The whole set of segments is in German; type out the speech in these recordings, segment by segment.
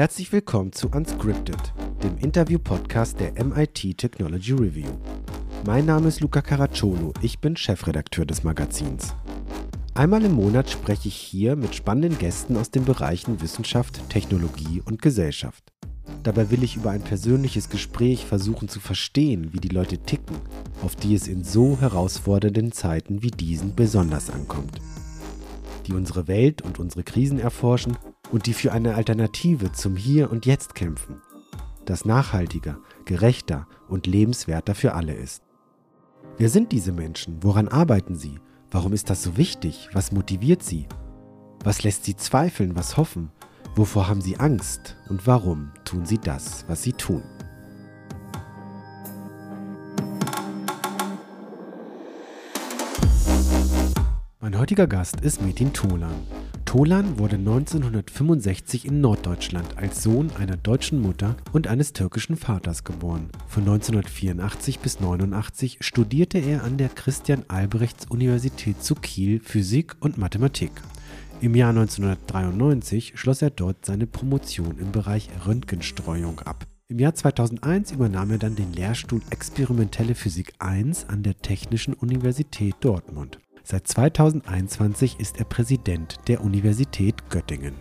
Herzlich willkommen zu Unscripted, dem Interview-Podcast der MIT Technology Review. Mein Name ist Luca Caracciolo, ich bin Chefredakteur des Magazins. Einmal im Monat spreche ich hier mit spannenden Gästen aus den Bereichen Wissenschaft, Technologie und Gesellschaft. Dabei will ich über ein persönliches Gespräch versuchen zu verstehen, wie die Leute ticken, auf die es in so herausfordernden Zeiten wie diesen besonders ankommt. Die unsere Welt und unsere Krisen erforschen und die für eine Alternative zum Hier und Jetzt kämpfen, das nachhaltiger, gerechter und lebenswerter für alle ist. Wer sind diese Menschen? Woran arbeiten sie? Warum ist das so wichtig? Was motiviert sie? Was lässt sie zweifeln? Was hoffen? Wovor haben sie Angst? Und warum tun sie das, was sie tun? Mein heutiger Gast ist Metin Tolan. Tolan wurde 1965 in Norddeutschland als Sohn einer deutschen Mutter und eines türkischen Vaters geboren. Von 1984 bis 1989 studierte er an der Christian Albrechts Universität zu Kiel Physik und Mathematik. Im Jahr 1993 schloss er dort seine Promotion im Bereich Röntgenstreuung ab. Im Jahr 2001 übernahm er dann den Lehrstuhl Experimentelle Physik I an der Technischen Universität Dortmund. Seit 2021 ist er Präsident der Universität Göttingen.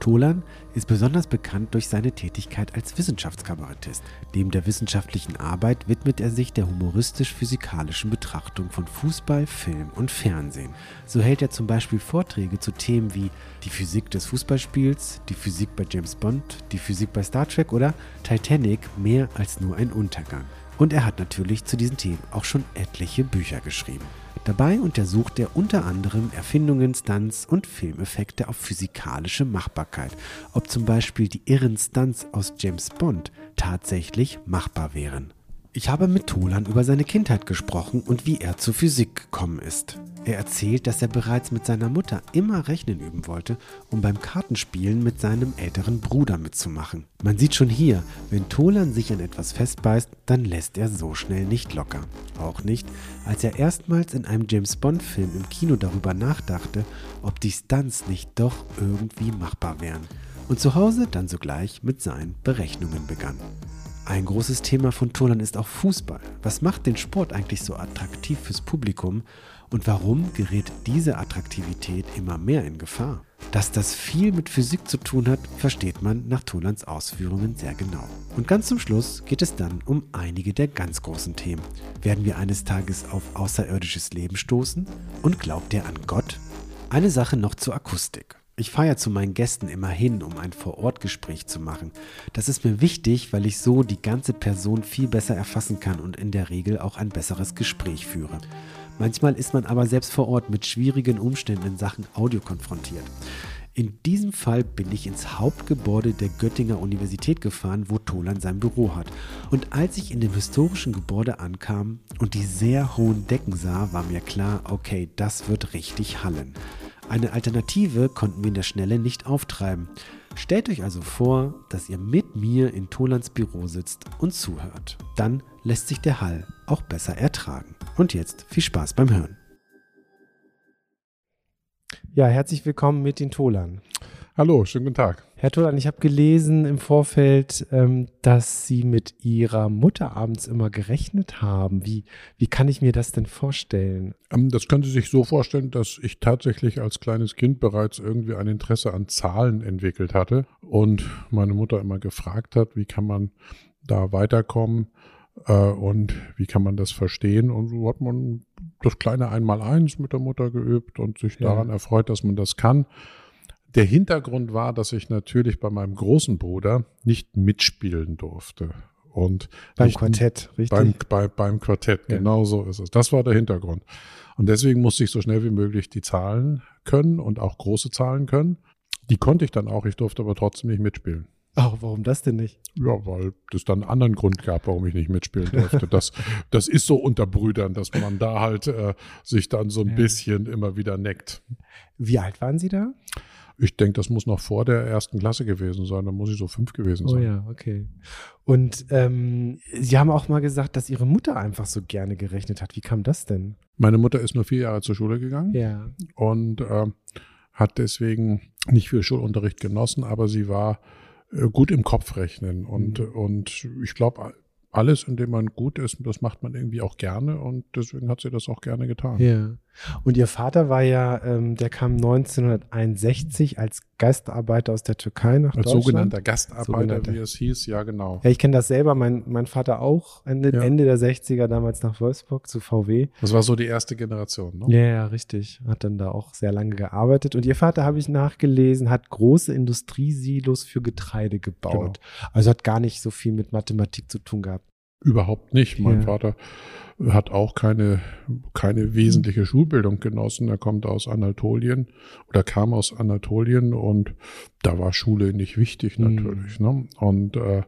Tolan ist besonders bekannt durch seine Tätigkeit als Wissenschaftskabarettist. Neben der wissenschaftlichen Arbeit widmet er sich der humoristisch-physikalischen Betrachtung von Fußball, Film und Fernsehen. So hält er zum Beispiel Vorträge zu Themen wie die Physik des Fußballspiels, die Physik bei James Bond, die Physik bei Star Trek oder Titanic mehr als nur ein Untergang. Und er hat natürlich zu diesen Themen auch schon etliche Bücher geschrieben. Dabei untersucht er unter anderem Erfindungen, Stunts und Filmeffekte auf physikalische Machbarkeit, ob zum Beispiel die irren Stunts aus James Bond tatsächlich machbar wären. Ich habe mit Tolan über seine Kindheit gesprochen und wie er zur Physik gekommen ist. Er erzählt, dass er bereits mit seiner Mutter immer Rechnen üben wollte, um beim Kartenspielen mit seinem älteren Bruder mitzumachen. Man sieht schon hier, wenn Tolan sich an etwas festbeißt, dann lässt er so schnell nicht locker. Auch nicht, als er erstmals in einem James Bond-Film im Kino darüber nachdachte, ob die Stunts nicht doch irgendwie machbar wären. Und zu Hause dann sogleich mit seinen Berechnungen begann. Ein großes Thema von Tolan ist auch Fußball. Was macht den Sport eigentlich so attraktiv fürs Publikum und warum gerät diese Attraktivität immer mehr in Gefahr? Dass das viel mit Physik zu tun hat, versteht man nach Tolans Ausführungen sehr genau. Und ganz zum Schluss geht es dann um einige der ganz großen Themen. Werden wir eines Tages auf außerirdisches Leben stoßen? Und glaubt er an Gott? Eine Sache noch zur Akustik. Ich fahre ja zu meinen Gästen immer hin, um ein Vorortgespräch zu machen. Das ist mir wichtig, weil ich so die ganze Person viel besser erfassen kann und in der Regel auch ein besseres Gespräch führe. Manchmal ist man aber selbst vor Ort mit schwierigen Umständen in Sachen Audio konfrontiert. In diesem Fall bin ich ins Hauptgebäude der Göttinger Universität gefahren, wo Tolan sein Büro hat. Und als ich in dem historischen Gebäude ankam und die sehr hohen Decken sah, war mir klar, okay, das wird richtig hallen. Eine Alternative konnten wir in der Schnelle nicht auftreiben. Stellt euch also vor, dass ihr mit mir in Tolans Büro sitzt und zuhört. Dann lässt sich der Hall auch besser ertragen. Und jetzt viel Spaß beim Hören. Ja, herzlich willkommen mit den Tolan. Hallo, schönen guten Tag. Herr Tolan, ich habe gelesen im Vorfeld, ähm, dass Sie mit Ihrer Mutter abends immer gerechnet haben. Wie, wie kann ich mir das denn vorstellen? Ähm, das können Sie sich so vorstellen, dass ich tatsächlich als kleines Kind bereits irgendwie ein Interesse an Zahlen entwickelt hatte und meine Mutter immer gefragt hat, wie kann man da weiterkommen äh, und wie kann man das verstehen. Und so hat man das kleine Einmaleins mit der Mutter geübt und sich ja. daran erfreut, dass man das kann. Der Hintergrund war, dass ich natürlich bei meinem großen Bruder nicht mitspielen durfte. Und beim Quartett, richtig? Beim, bei, beim Quartett, ja. genau so ist es. Das war der Hintergrund. Und deswegen musste ich so schnell wie möglich die Zahlen können und auch große Zahlen können. Die konnte ich dann auch, ich durfte aber trotzdem nicht mitspielen. Ach, warum das denn nicht? Ja, weil es dann einen anderen Grund gab, warum ich nicht mitspielen durfte. Das, das ist so unter Brüdern, dass man da halt äh, sich dann so ein bisschen immer wieder neckt. Wie alt waren Sie da? Ich denke, das muss noch vor der ersten Klasse gewesen sein. Da muss ich so fünf gewesen sein. Oh ja, okay. Und ähm, Sie haben auch mal gesagt, dass Ihre Mutter einfach so gerne gerechnet hat. Wie kam das denn? Meine Mutter ist nur vier Jahre zur Schule gegangen. Ja. Und äh, hat deswegen nicht viel Schulunterricht genossen, aber sie war äh, gut im Kopf rechnen. Und, mhm. und ich glaube, alles, in dem man gut ist, das macht man irgendwie auch gerne und deswegen hat sie das auch gerne getan. Ja. Und ihr Vater war ja, ähm, der kam 1961 als Gastarbeiter aus der Türkei nach als Deutschland. Sogenannter Gastarbeiter, sogenannter. wie es hieß, ja genau. Ja, ich kenne das selber, mein, mein Vater auch, Ende, ja. Ende der 60er damals nach Wolfsburg zu VW. Das war so die erste Generation, ne? Ja, ja, richtig. Hat dann da auch sehr lange gearbeitet. Und ihr Vater, habe ich nachgelesen, hat große Industriesilos für Getreide gebaut. Genau. Also hat gar nicht so viel mit Mathematik zu tun gehabt. Überhaupt nicht. Mein ja. Vater hat auch keine, keine wesentliche Schulbildung genossen. Er kommt aus Anatolien oder kam aus Anatolien und da war Schule nicht wichtig hm. natürlich. Mhm. Ne? Und, äh,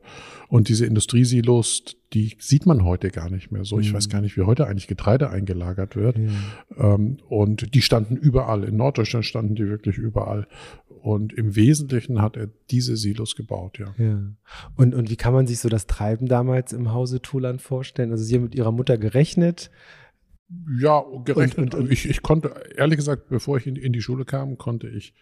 und diese Industriesilos, die sieht man heute gar nicht mehr so. Ich mhm. weiß gar nicht, wie heute eigentlich Getreide eingelagert wird. Ja. Ähm, und die standen überall. In Norddeutschland standen die wirklich überall. Und im Wesentlichen hat er diese Silos gebaut, ja. ja. Und, und wie kann man sich so das Treiben damals im Hause Thuland vorstellen? Also Sie haben mit Ihrer Mutter gerechnet. Ja, gerechnet. Und, und, und ich, ich konnte, ehrlich gesagt, bevor ich in, in, die Schule kam, konnte ich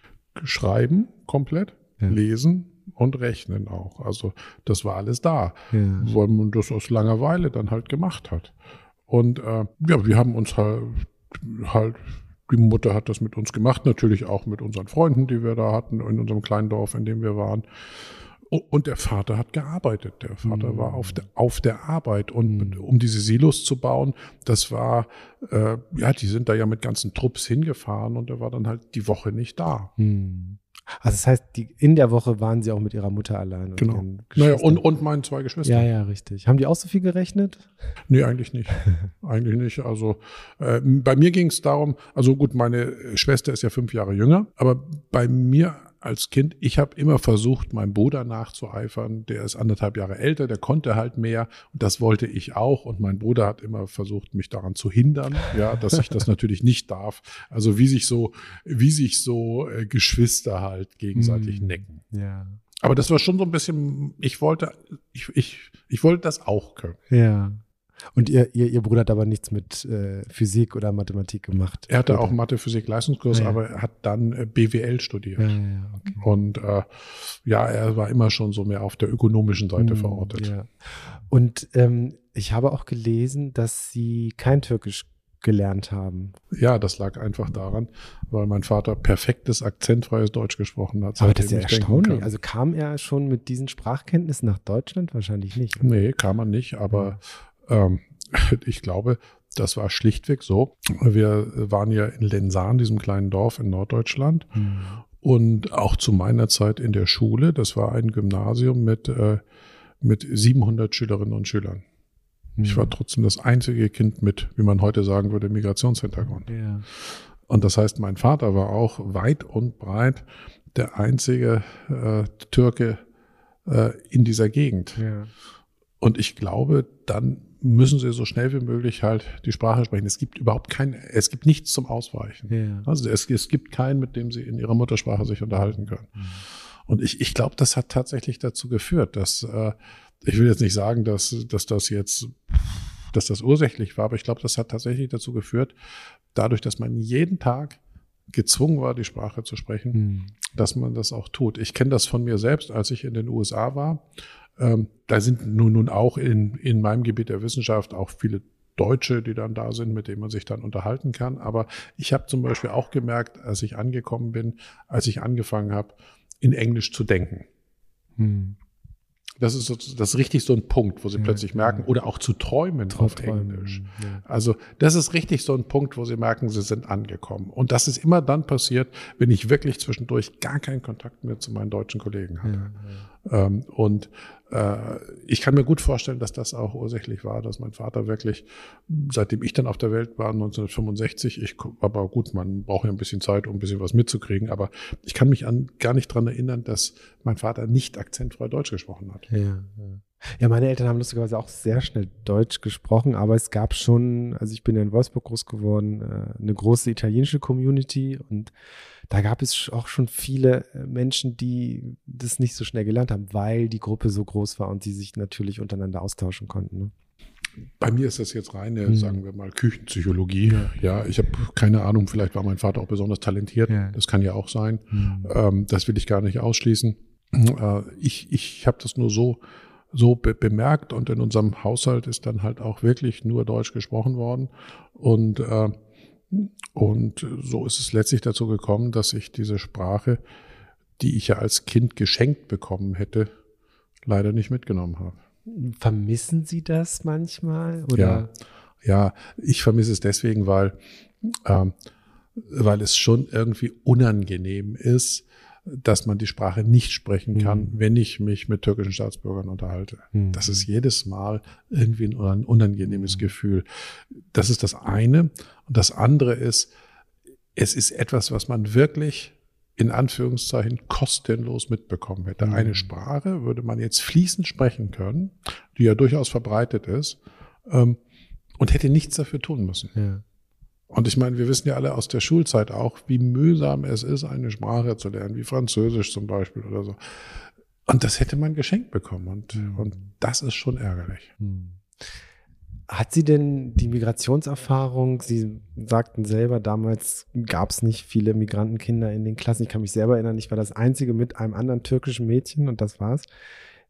schreiben komplett, ja. lesen und rechnen auch. Also das war alles da, ja. weil man das aus Langeweile dann halt gemacht hat. Und äh, ja, wir haben uns halt, halt die Mutter hat das mit uns gemacht, natürlich auch mit unseren Freunden, die wir da hatten, in unserem kleinen Dorf, in dem wir waren. Und der Vater hat gearbeitet. Der Vater mhm. war auf der, auf der Arbeit. Und mhm. um diese Silos zu bauen, das war, äh, ja, die sind da ja mit ganzen Trupps hingefahren und er war dann halt die Woche nicht da. Mhm. Also das heißt, die, in der Woche waren sie auch mit ihrer Mutter allein. Genau. Naja, und, und meinen zwei Geschwistern. Ja, ja, richtig. Haben die auch so viel gerechnet? Nee, eigentlich nicht. eigentlich nicht. Also äh, bei mir ging es darum, also gut, meine Schwester ist ja fünf Jahre jünger, aber bei mir als Kind, ich habe immer versucht, meinem Bruder nachzueifern. Der ist anderthalb Jahre älter, der konnte halt mehr und das wollte ich auch. Und mein Bruder hat immer versucht, mich daran zu hindern, ja, dass ich das natürlich nicht darf. Also wie sich so, wie sich so äh, Geschwister halt gegenseitig mm, necken. Ja. Aber das war schon so ein bisschen, ich wollte, ich, ich, ich wollte das auch können. Ja. Und ihr, ihr, ihr Bruder hat aber nichts mit äh, Physik oder Mathematik gemacht. Er hatte oder? auch Mathe, Physik, Leistungskurs, ja, aber er hat dann äh, BWL studiert. Ja, ja, okay. Und äh, ja, er war immer schon so mehr auf der ökonomischen Seite mhm, verortet. Ja. Und ähm, ich habe auch gelesen, dass Sie kein Türkisch gelernt haben. Ja, das lag einfach daran, weil mein Vater perfektes, akzentfreies Deutsch gesprochen hat. Aber das ist ja erstaunlich. Also kam er schon mit diesen Sprachkenntnissen nach Deutschland? Wahrscheinlich nicht. Nee, kam er nicht, aber ähm, ich glaube, das war schlichtweg so. Wir waren ja in Lensan, diesem kleinen Dorf in Norddeutschland. Mhm. Und auch zu meiner Zeit in der Schule, das war ein Gymnasium mit, äh, mit 700 Schülerinnen und Schülern. Mhm. Ich war trotzdem das einzige Kind mit, wie man heute sagen würde, Migrationshintergrund. Ja. Und das heißt, mein Vater war auch weit und breit der einzige äh, Türke äh, in dieser Gegend. Ja. Und ich glaube, dann müssen sie so schnell wie möglich halt die Sprache sprechen. Es gibt überhaupt kein, es gibt nichts zum Ausweichen. Ja. Also es, es gibt keinen, mit dem sie in ihrer Muttersprache sich unterhalten können. Mhm. Und ich, ich glaube, das hat tatsächlich dazu geführt, dass äh, ich will jetzt nicht sagen, dass, dass das jetzt, dass das ursächlich war, aber ich glaube, das hat tatsächlich dazu geführt, dadurch, dass man jeden Tag gezwungen war, die Sprache zu sprechen, mhm. dass man das auch tut. Ich kenne das von mir selbst, als ich in den USA war ähm, da sind nun, nun auch in, in meinem Gebiet der Wissenschaft auch viele Deutsche, die dann da sind, mit denen man sich dann unterhalten kann. Aber ich habe zum Beispiel auch gemerkt, als ich angekommen bin, als ich angefangen habe, in Englisch zu denken. Hm. Das ist, so, das ist richtig so ein Punkt, wo sie ja, plötzlich merken, ja. oder auch zu träumen Traum auf Englisch. Ja. Also das ist richtig so ein Punkt, wo sie merken, sie sind angekommen. Und das ist immer dann passiert, wenn ich wirklich zwischendurch gar keinen Kontakt mehr zu meinen deutschen Kollegen hatte. Ähm, und ich kann mir gut vorstellen, dass das auch ursächlich war, dass mein Vater wirklich, seitdem ich dann auf der Welt war, 1965, ich, aber gut, man braucht ja ein bisschen Zeit, um ein bisschen was mitzukriegen, aber ich kann mich an, gar nicht dran erinnern, dass mein Vater nicht akzentfrei Deutsch gesprochen hat. Ja, ja. Ja, meine Eltern haben lustigerweise auch sehr schnell Deutsch gesprochen, aber es gab schon, also ich bin ja in Wolfsburg groß geworden, äh, eine große italienische Community und da gab es auch schon viele äh, Menschen, die das nicht so schnell gelernt haben, weil die Gruppe so groß war und die sich natürlich untereinander austauschen konnten. Ne? Bei mir ist das jetzt reine, mhm. sagen wir mal, Küchenpsychologie. Ja, ja ich habe keine Ahnung, vielleicht war mein Vater auch besonders talentiert. Ja. Das kann ja auch sein. Mhm. Ähm, das will ich gar nicht ausschließen. Äh, ich ich habe das nur so so be bemerkt und in unserem Haushalt ist dann halt auch wirklich nur Deutsch gesprochen worden und äh, und so ist es letztlich dazu gekommen, dass ich diese Sprache, die ich ja als Kind geschenkt bekommen hätte, leider nicht mitgenommen habe. Vermissen Sie das manchmal? Oder? Ja, ja, ich vermisse es deswegen, weil, ähm, weil es schon irgendwie unangenehm ist, dass man die Sprache nicht sprechen kann, mhm. wenn ich mich mit türkischen Staatsbürgern unterhalte. Mhm. Das ist jedes Mal irgendwie ein unangenehmes mhm. Gefühl. Das ist das eine. Und das andere ist, es ist etwas, was man wirklich in Anführungszeichen kostenlos mitbekommen hätte. Eine mhm. Sprache würde man jetzt fließend sprechen können, die ja durchaus verbreitet ist, ähm, und hätte nichts dafür tun müssen. Ja. Und ich meine, wir wissen ja alle aus der Schulzeit auch, wie mühsam es ist, eine Sprache zu lernen, wie Französisch zum Beispiel oder so. Und das hätte man geschenkt bekommen. Und, mhm. und das ist schon ärgerlich. Mhm. Hat sie denn die Migrationserfahrung? Sie sagten selber, damals gab es nicht viele Migrantenkinder in den Klassen. Ich kann mich selber erinnern, ich war das Einzige mit einem anderen türkischen Mädchen und das war's.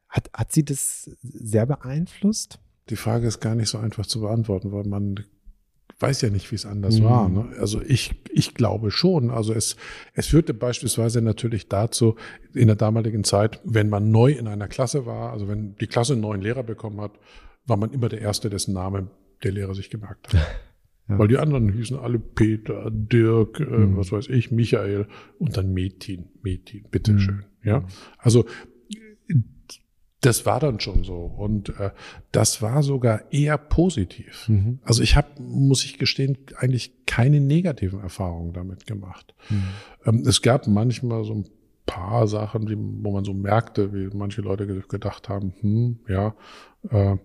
Hat, hat sie das sehr beeinflusst? Die Frage ist gar nicht so einfach zu beantworten, weil man weiß ja nicht, wie es anders mhm. war. Ne? Also ich, ich glaube schon. Also es, es führte beispielsweise natürlich dazu, in der damaligen Zeit, wenn man neu in einer Klasse war, also wenn die Klasse einen neuen Lehrer bekommen hat, war man immer der Erste, dessen Name der Lehrer sich gemerkt hat. Ja. Weil die anderen hießen alle Peter, Dirk, äh, mhm. was weiß ich, Michael und dann Metin, Metin, bitteschön. Mhm. Ja, also das war dann schon so. Und äh, das war sogar eher positiv. Mhm. Also ich habe, muss ich gestehen, eigentlich keine negativen Erfahrungen damit gemacht. Mhm. Ähm, es gab manchmal so ein paar Sachen, die, wo man so merkte, wie manche Leute gedacht haben, hm, ja, äh,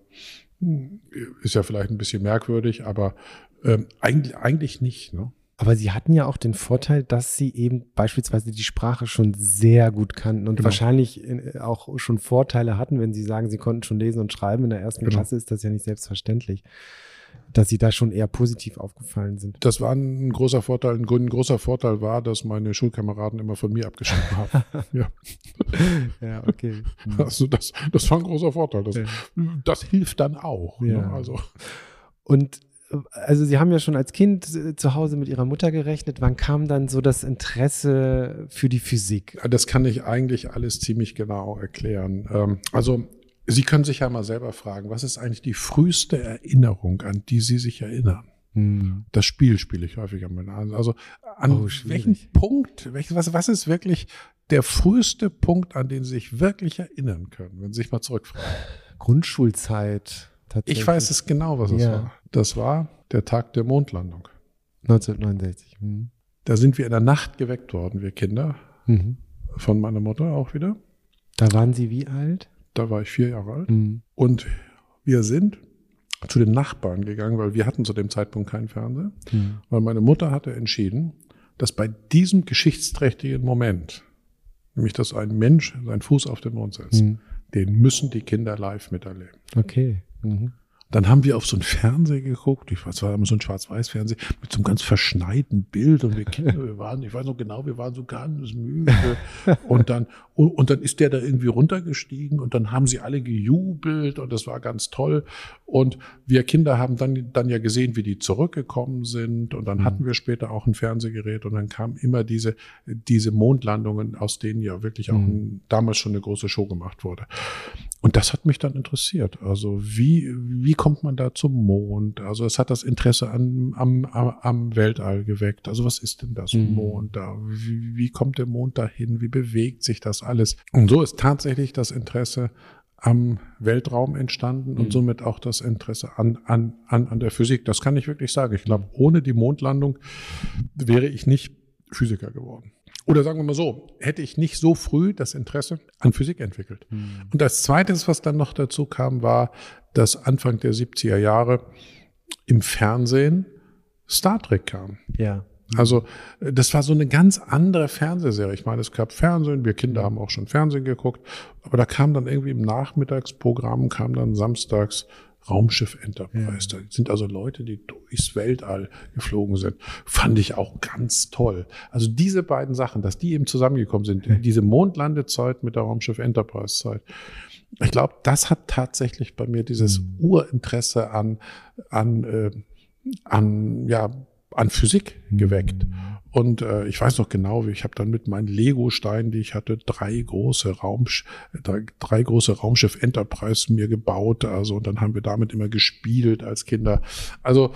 ist ja vielleicht ein bisschen merkwürdig, aber äh, eigentlich, eigentlich nicht. Ne? Aber sie hatten ja auch den Vorteil, dass sie eben beispielsweise die Sprache schon sehr gut kannten und genau. wahrscheinlich äh, auch schon Vorteile hatten, wenn sie sagen, sie konnten schon lesen und schreiben. In der ersten genau. Klasse ist das ja nicht selbstverständlich, dass sie da schon eher positiv aufgefallen sind. Das war ein großer Vorteil. Ein großer Vorteil war, dass meine Schulkameraden immer von mir abgeschrieben haben. ja. ja, okay. Also das, das war ein großer Vorteil. Das, ja. das hilft dann auch. Ne? Ja. Ne? Also. Und also Sie haben ja schon als Kind äh, zu Hause mit Ihrer Mutter gerechnet. Wann kam dann so das Interesse für die Physik? Das kann ich eigentlich alles ziemlich genau erklären. Ähm, also Sie können sich ja mal selber fragen, was ist eigentlich die früheste Erinnerung, an die Sie sich erinnern? Hm. Das Spiel spiele ich häufiger mit. Also an oh, welchem Punkt, was, was ist wirklich der früheste Punkt, an den Sie sich wirklich erinnern können, wenn Sie sich mal zurückfragen? Grundschulzeit. Ich weiß es genau, was es ja. war. Das war der Tag der Mondlandung. 1969. Mhm. Da sind wir in der Nacht geweckt worden, wir Kinder. Mhm. Von meiner Mutter auch wieder. Da waren Sie wie alt? Da war ich vier Jahre alt. Mhm. Und wir sind zu den Nachbarn gegangen, weil wir hatten zu dem Zeitpunkt keinen Fernseher. Mhm. Weil meine Mutter hatte entschieden, dass bei diesem geschichtsträchtigen Moment, nämlich dass ein Mensch seinen Fuß auf den Mond setzt, mhm. den müssen die Kinder live miterleben. Okay. Mhm. Dann haben wir auf so einen Fernseher geguckt. Ich weiß, war immer so ein Schwarz-Weiß-Fernseher mit so einem ganz verschneiten Bild und wir Kinder, wir waren, ich weiß noch genau, wir waren so ganz müde. Und dann, und, dann ist der da irgendwie runtergestiegen und dann haben sie alle gejubelt und das war ganz toll. Und wir Kinder haben dann, dann ja gesehen, wie die zurückgekommen sind und dann mhm. hatten wir später auch ein Fernsehgerät und dann kamen immer diese, diese Mondlandungen, aus denen ja wirklich auch mhm. damals schon eine große Show gemacht wurde. Und das hat mich dann interessiert. Also wie, wie kommt man da zum Mond? Also es hat das Interesse an, am, am Weltall geweckt. Also was ist denn das mhm. Mond da? Wie, wie kommt der Mond dahin? Wie bewegt sich das alles? Und so ist tatsächlich das Interesse am Weltraum entstanden und mhm. somit auch das Interesse an, an, an, an der Physik. Das kann ich wirklich sagen. Ich glaube, ohne die Mondlandung wäre ich nicht Physiker geworden. Oder sagen wir mal so, hätte ich nicht so früh das Interesse an Physik entwickelt. Mhm. Und als zweites, was dann noch dazu kam, war, dass Anfang der 70er Jahre im Fernsehen Star Trek kam. Ja. Also das war so eine ganz andere Fernsehserie. Ich meine, es gab Fernsehen, wir Kinder haben auch schon Fernsehen geguckt, aber da kam dann irgendwie im Nachmittagsprogramm, kam dann samstags Raumschiff Enterprise. Ja. Da sind also Leute, die durchs Weltall geflogen sind. Fand ich auch ganz toll. Also diese beiden Sachen, dass die eben zusammengekommen sind, ja. diese Mondlandezeit mit der Raumschiff Enterprise Zeit. Ich glaube, das hat tatsächlich bei mir dieses mhm. Urinteresse an, an, äh, an, ja, an Physik geweckt. Mhm. Und äh, ich weiß noch genau, wie ich habe dann mit meinen Lego-Steinen, die ich hatte, drei große Raumsch drei, drei große Raumschiff Enterprise mir gebaut. Also und dann haben wir damit immer gespielt als Kinder. Also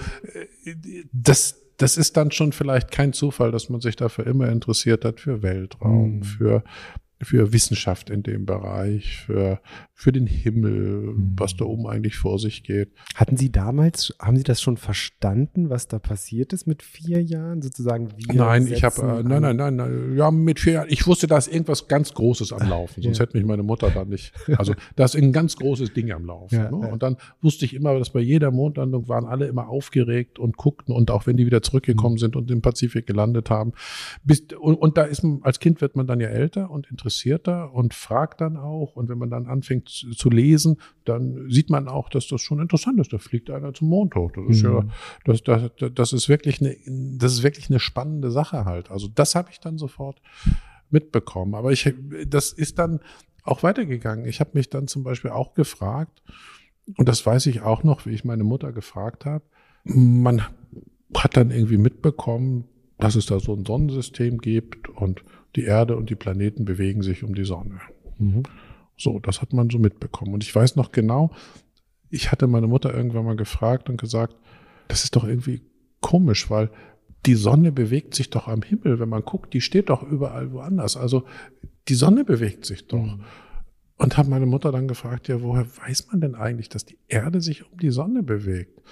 äh, das das ist dann schon vielleicht kein Zufall, dass man sich dafür immer interessiert hat für Weltraum, mhm. für für Wissenschaft in dem Bereich, für, für den Himmel, mhm. was da oben eigentlich vor sich geht. Hatten Sie damals, haben Sie das schon verstanden, was da passiert ist mit vier Jahren sozusagen? nein, ich habe, äh, nein, nein, nein, nein, ja, mit vier Jahren, ich wusste, da ist irgendwas ganz Großes am Laufen, sonst ja. hätte mich meine Mutter dann nicht, also da ist ein ganz großes Ding am Laufen. Ja, ne? Und dann wusste ich immer, dass bei jeder Mondlandung waren alle immer aufgeregt und guckten und auch wenn die wieder zurückgekommen mhm. sind und im Pazifik gelandet haben, bis, und, und da ist man, als Kind wird man dann ja älter und interessiert interessierter und fragt dann auch. Und wenn man dann anfängt zu lesen, dann sieht man auch, dass das schon interessant ist. Da fliegt einer zum Mond hoch. Das ist mhm. ja, das, das, das ist wirklich eine, das ist wirklich eine spannende Sache halt. Also das habe ich dann sofort mitbekommen. Aber ich, das ist dann auch weitergegangen. Ich habe mich dann zum Beispiel auch gefragt, und das weiß ich auch noch, wie ich meine Mutter gefragt habe. Man hat dann irgendwie mitbekommen, dass es da so ein Sonnensystem gibt und die Erde und die Planeten bewegen sich um die Sonne. Mhm. So, das hat man so mitbekommen. Und ich weiß noch genau, ich hatte meine Mutter irgendwann mal gefragt und gesagt, das ist doch irgendwie komisch, weil die Sonne bewegt sich doch am Himmel, wenn man guckt, die steht doch überall woanders. Also die Sonne bewegt sich doch. Mhm. Und habe meine Mutter dann gefragt, ja, woher weiß man denn eigentlich, dass die Erde sich um die Sonne bewegt?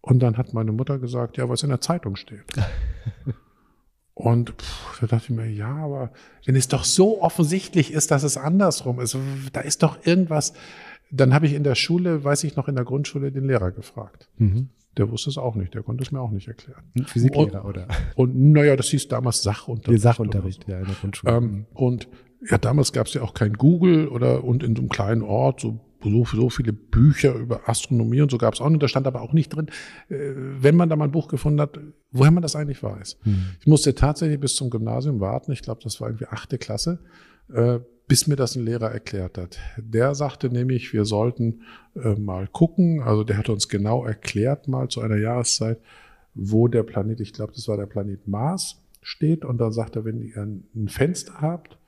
Und dann hat meine Mutter gesagt, ja, was in der Zeitung steht. Und pff, da dachte ich mir, ja, aber wenn es doch so offensichtlich ist, dass es andersrum ist, da ist doch irgendwas. Dann habe ich in der Schule, weiß ich noch, in der Grundschule den Lehrer gefragt. Mhm. Der wusste es auch nicht, der konnte es mir auch nicht erklären. Physiklehrer, und, oder? Und naja, das hieß damals Sachunterricht. Sachunterricht, so. ja, in der Grundschule. Ähm, und ja, damals gab es ja auch kein Google oder und in so einem kleinen Ort, so so, so viele Bücher über Astronomie und so gab es auch nicht. Da stand aber auch nicht drin, äh, wenn man da mal ein Buch gefunden hat, woher man das eigentlich weiß. Hm. Ich musste tatsächlich bis zum Gymnasium warten. Ich glaube, das war irgendwie achte Klasse, äh, bis mir das ein Lehrer erklärt hat. Der sagte nämlich, wir sollten äh, mal gucken. Also der hat uns genau erklärt mal zu einer Jahreszeit, wo der Planet, ich glaube, das war der Planet Mars, steht. Und dann sagt er, wenn ihr ein Fenster habt,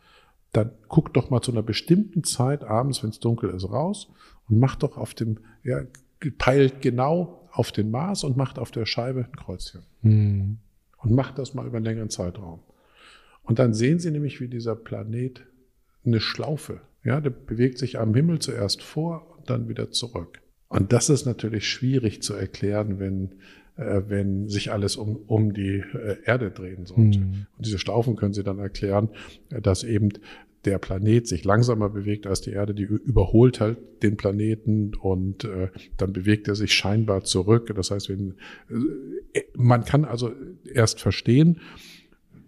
dann guckt doch mal zu einer bestimmten Zeit abends, wenn es dunkel ist, raus und macht doch auf dem, ja, peilt genau auf den Mars und macht auf der Scheibe ein Kreuzchen. Mhm. Und macht das mal über einen längeren Zeitraum. Und dann sehen Sie nämlich, wie dieser Planet eine Schlaufe, ja, der bewegt sich am Himmel zuerst vor und dann wieder zurück. Und das ist natürlich schwierig zu erklären, wenn äh, wenn sich alles um, um die äh, Erde drehen sollte. Mhm. Und diese Schlaufen können Sie dann erklären, äh, dass eben der Planet sich langsamer bewegt als die Erde, die überholt halt den Planeten und äh, dann bewegt er sich scheinbar zurück. Das heißt, wenn, äh, man kann also erst verstehen,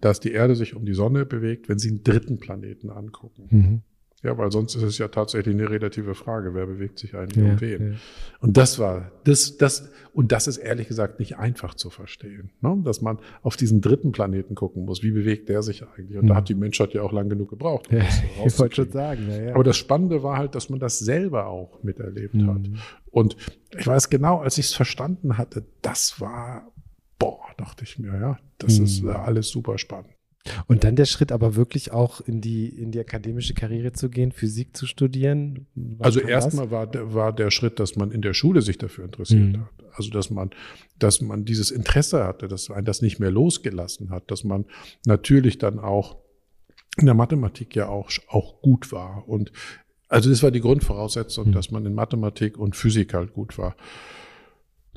dass die Erde sich um die Sonne bewegt, wenn Sie einen dritten Planeten angucken. Mhm. Ja, weil sonst ist es ja tatsächlich eine relative Frage, wer bewegt sich eigentlich ja, um wen. Ja. Und das war, das, das, und das ist ehrlich gesagt nicht einfach zu verstehen, ne? dass man auf diesen dritten Planeten gucken muss. Wie bewegt der sich eigentlich? Und mhm. da hat die Menschheit ja auch lang genug gebraucht. Um ja, ich wollte schon sagen. Ja. Aber das Spannende war halt, dass man das selber auch miterlebt mhm. hat. Und ich weiß genau, als ich es verstanden hatte, das war, boah, dachte ich mir, ja, das mhm. ist alles super spannend. Und dann der Schritt aber wirklich auch in die, in die akademische Karriere zu gehen, Physik zu studieren? Also erstmal war, war der Schritt, dass man in der Schule sich dafür interessiert mhm. hat. Also dass man, dass man dieses Interesse hatte, dass man das nicht mehr losgelassen hat, dass man natürlich dann auch in der Mathematik ja auch, auch gut war. Und also das war die Grundvoraussetzung, mhm. dass man in Mathematik und Physik halt gut war.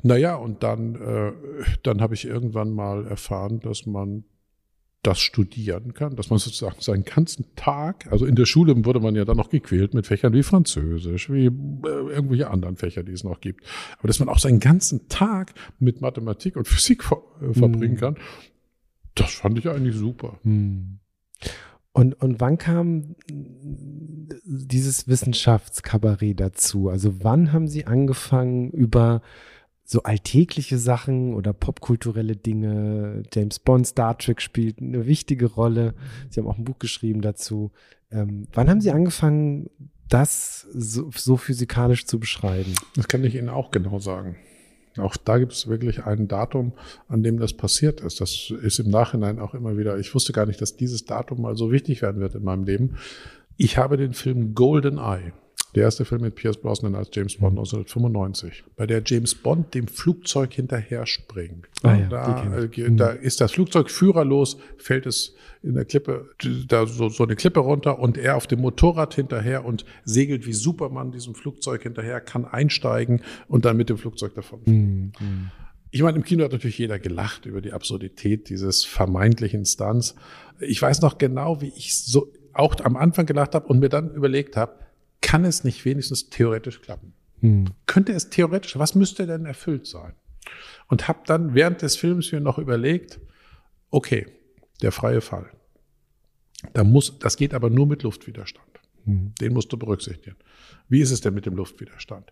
Naja, und dann, äh, dann habe ich irgendwann mal erfahren, dass man das studieren kann, dass man sozusagen seinen ganzen Tag, also in der Schule wurde man ja dann noch gequält mit Fächern wie Französisch, wie äh, irgendwelche anderen Fächer, die es noch gibt, aber dass man auch seinen ganzen Tag mit Mathematik und Physik ver äh, verbringen mhm. kann, das fand ich eigentlich super. Mhm. Und, und wann kam dieses Wissenschaftskabarett dazu? Also wann haben Sie angefangen über so alltägliche Sachen oder popkulturelle Dinge. James Bond, Star Trek spielt eine wichtige Rolle. Sie haben auch ein Buch geschrieben dazu. Ähm, wann haben Sie angefangen, das so, so, physikalisch zu beschreiben? Das kann ich Ihnen auch genau sagen. Auch da gibt es wirklich ein Datum, an dem das passiert ist. Das ist im Nachhinein auch immer wieder, ich wusste gar nicht, dass dieses Datum mal so wichtig werden wird in meinem Leben. Ich habe den Film Golden Eye der erste Film mit Pierce Brosnan als James Bond 1995, bei der James Bond dem Flugzeug hinterher springt. Ah, ja, da, äh, da ist das Flugzeug führerlos, fällt es in der Klippe, da so, so eine Klippe runter und er auf dem Motorrad hinterher und segelt wie Superman diesem Flugzeug hinterher, kann einsteigen und dann mit dem Flugzeug davon. Mhm. Ich meine, im Kino hat natürlich jeder gelacht über die Absurdität dieses vermeintlichen Stunts. Ich weiß noch genau, wie ich so auch am Anfang gelacht habe und mir dann überlegt habe, kann es nicht wenigstens theoretisch klappen? Hm. Könnte es theoretisch, was müsste denn erfüllt sein? Und habe dann während des Films mir noch überlegt, okay, der freie Fall. Da muss, das geht aber nur mit Luftwiderstand. Hm. Den musst du berücksichtigen. Wie ist es denn mit dem Luftwiderstand?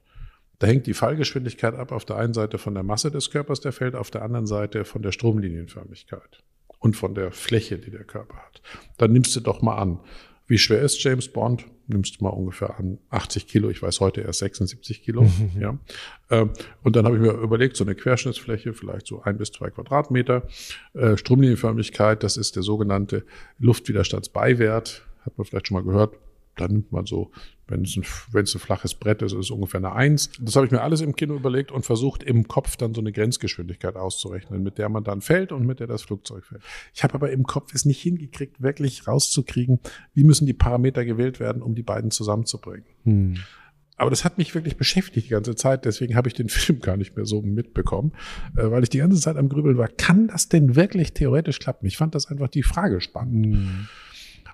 Da hängt die Fallgeschwindigkeit ab auf der einen Seite von der Masse des Körpers, der fällt, auf der anderen Seite von der Stromlinienförmigkeit und von der Fläche, die der Körper hat. Dann nimmst du doch mal an, wie schwer ist James Bond? Nimmst du mal ungefähr an 80 Kilo. Ich weiß heute erst 76 Kilo. ja. Ähm, und dann habe ich mir überlegt, so eine Querschnittsfläche, vielleicht so ein bis zwei Quadratmeter. Äh, Stromlinienförmigkeit, das ist der sogenannte Luftwiderstandsbeiwert. Hat man vielleicht schon mal gehört dann nimmt man so, wenn es ein, wenn es ein flaches Brett ist, ist es ungefähr eine Eins. Das habe ich mir alles im Kino überlegt und versucht im Kopf dann so eine Grenzgeschwindigkeit auszurechnen, mit der man dann fällt und mit der das Flugzeug fällt. Ich habe aber im Kopf es nicht hingekriegt, wirklich rauszukriegen, wie müssen die Parameter gewählt werden, um die beiden zusammenzubringen. Hm. Aber das hat mich wirklich beschäftigt die ganze Zeit. Deswegen habe ich den Film gar nicht mehr so mitbekommen, äh, weil ich die ganze Zeit am Grübeln war. Kann das denn wirklich theoretisch klappen? Ich fand das einfach die Frage spannend. Hm.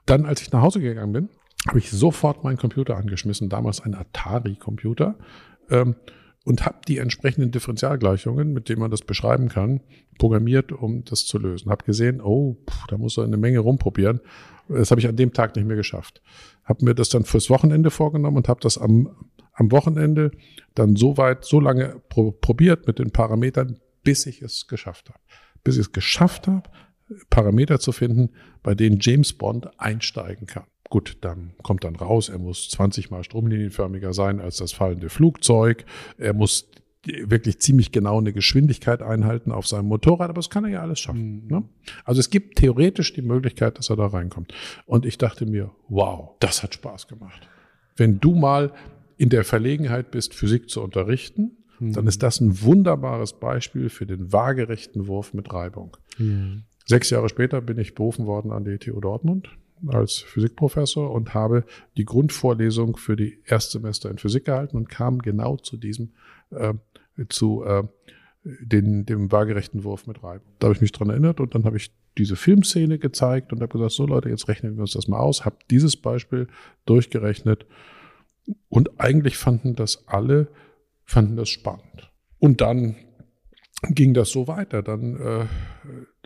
Dann, als ich nach Hause gegangen bin, habe ich sofort meinen Computer angeschmissen, damals ein Atari-Computer, ähm, und habe die entsprechenden Differentialgleichungen, mit denen man das beschreiben kann, programmiert, um das zu lösen. Habe gesehen, oh, pff, da muss er eine Menge rumprobieren. Das habe ich an dem Tag nicht mehr geschafft. Habe mir das dann fürs Wochenende vorgenommen und habe das am, am Wochenende dann so weit, so lange pro, probiert mit den Parametern, bis ich es geschafft habe. Bis ich es geschafft habe, Parameter zu finden, bei denen James Bond einsteigen kann. Gut, dann kommt dann raus, er muss 20 mal stromlinienförmiger sein als das fallende Flugzeug. Er muss wirklich ziemlich genau eine Geschwindigkeit einhalten auf seinem Motorrad, aber das kann er ja alles schaffen. Mhm. Ne? Also es gibt theoretisch die Möglichkeit, dass er da reinkommt. Und ich dachte mir, wow, das hat Spaß gemacht. Wenn du mal in der Verlegenheit bist, Physik zu unterrichten, mhm. dann ist das ein wunderbares Beispiel für den waagerechten Wurf mit Reibung. Mhm. Sechs Jahre später bin ich berufen worden an die TU Dortmund als Physikprofessor und habe die Grundvorlesung für die Erstsemester in Physik gehalten und kam genau zu diesem, äh, zu äh, den, dem waagerechten Wurf mit Reibung. Da habe ich mich dran erinnert und dann habe ich diese Filmszene gezeigt und habe gesagt, so Leute, jetzt rechnen wir uns das mal aus, habe dieses Beispiel durchgerechnet und eigentlich fanden das alle, fanden das spannend. Und dann ging das so weiter. Dann äh,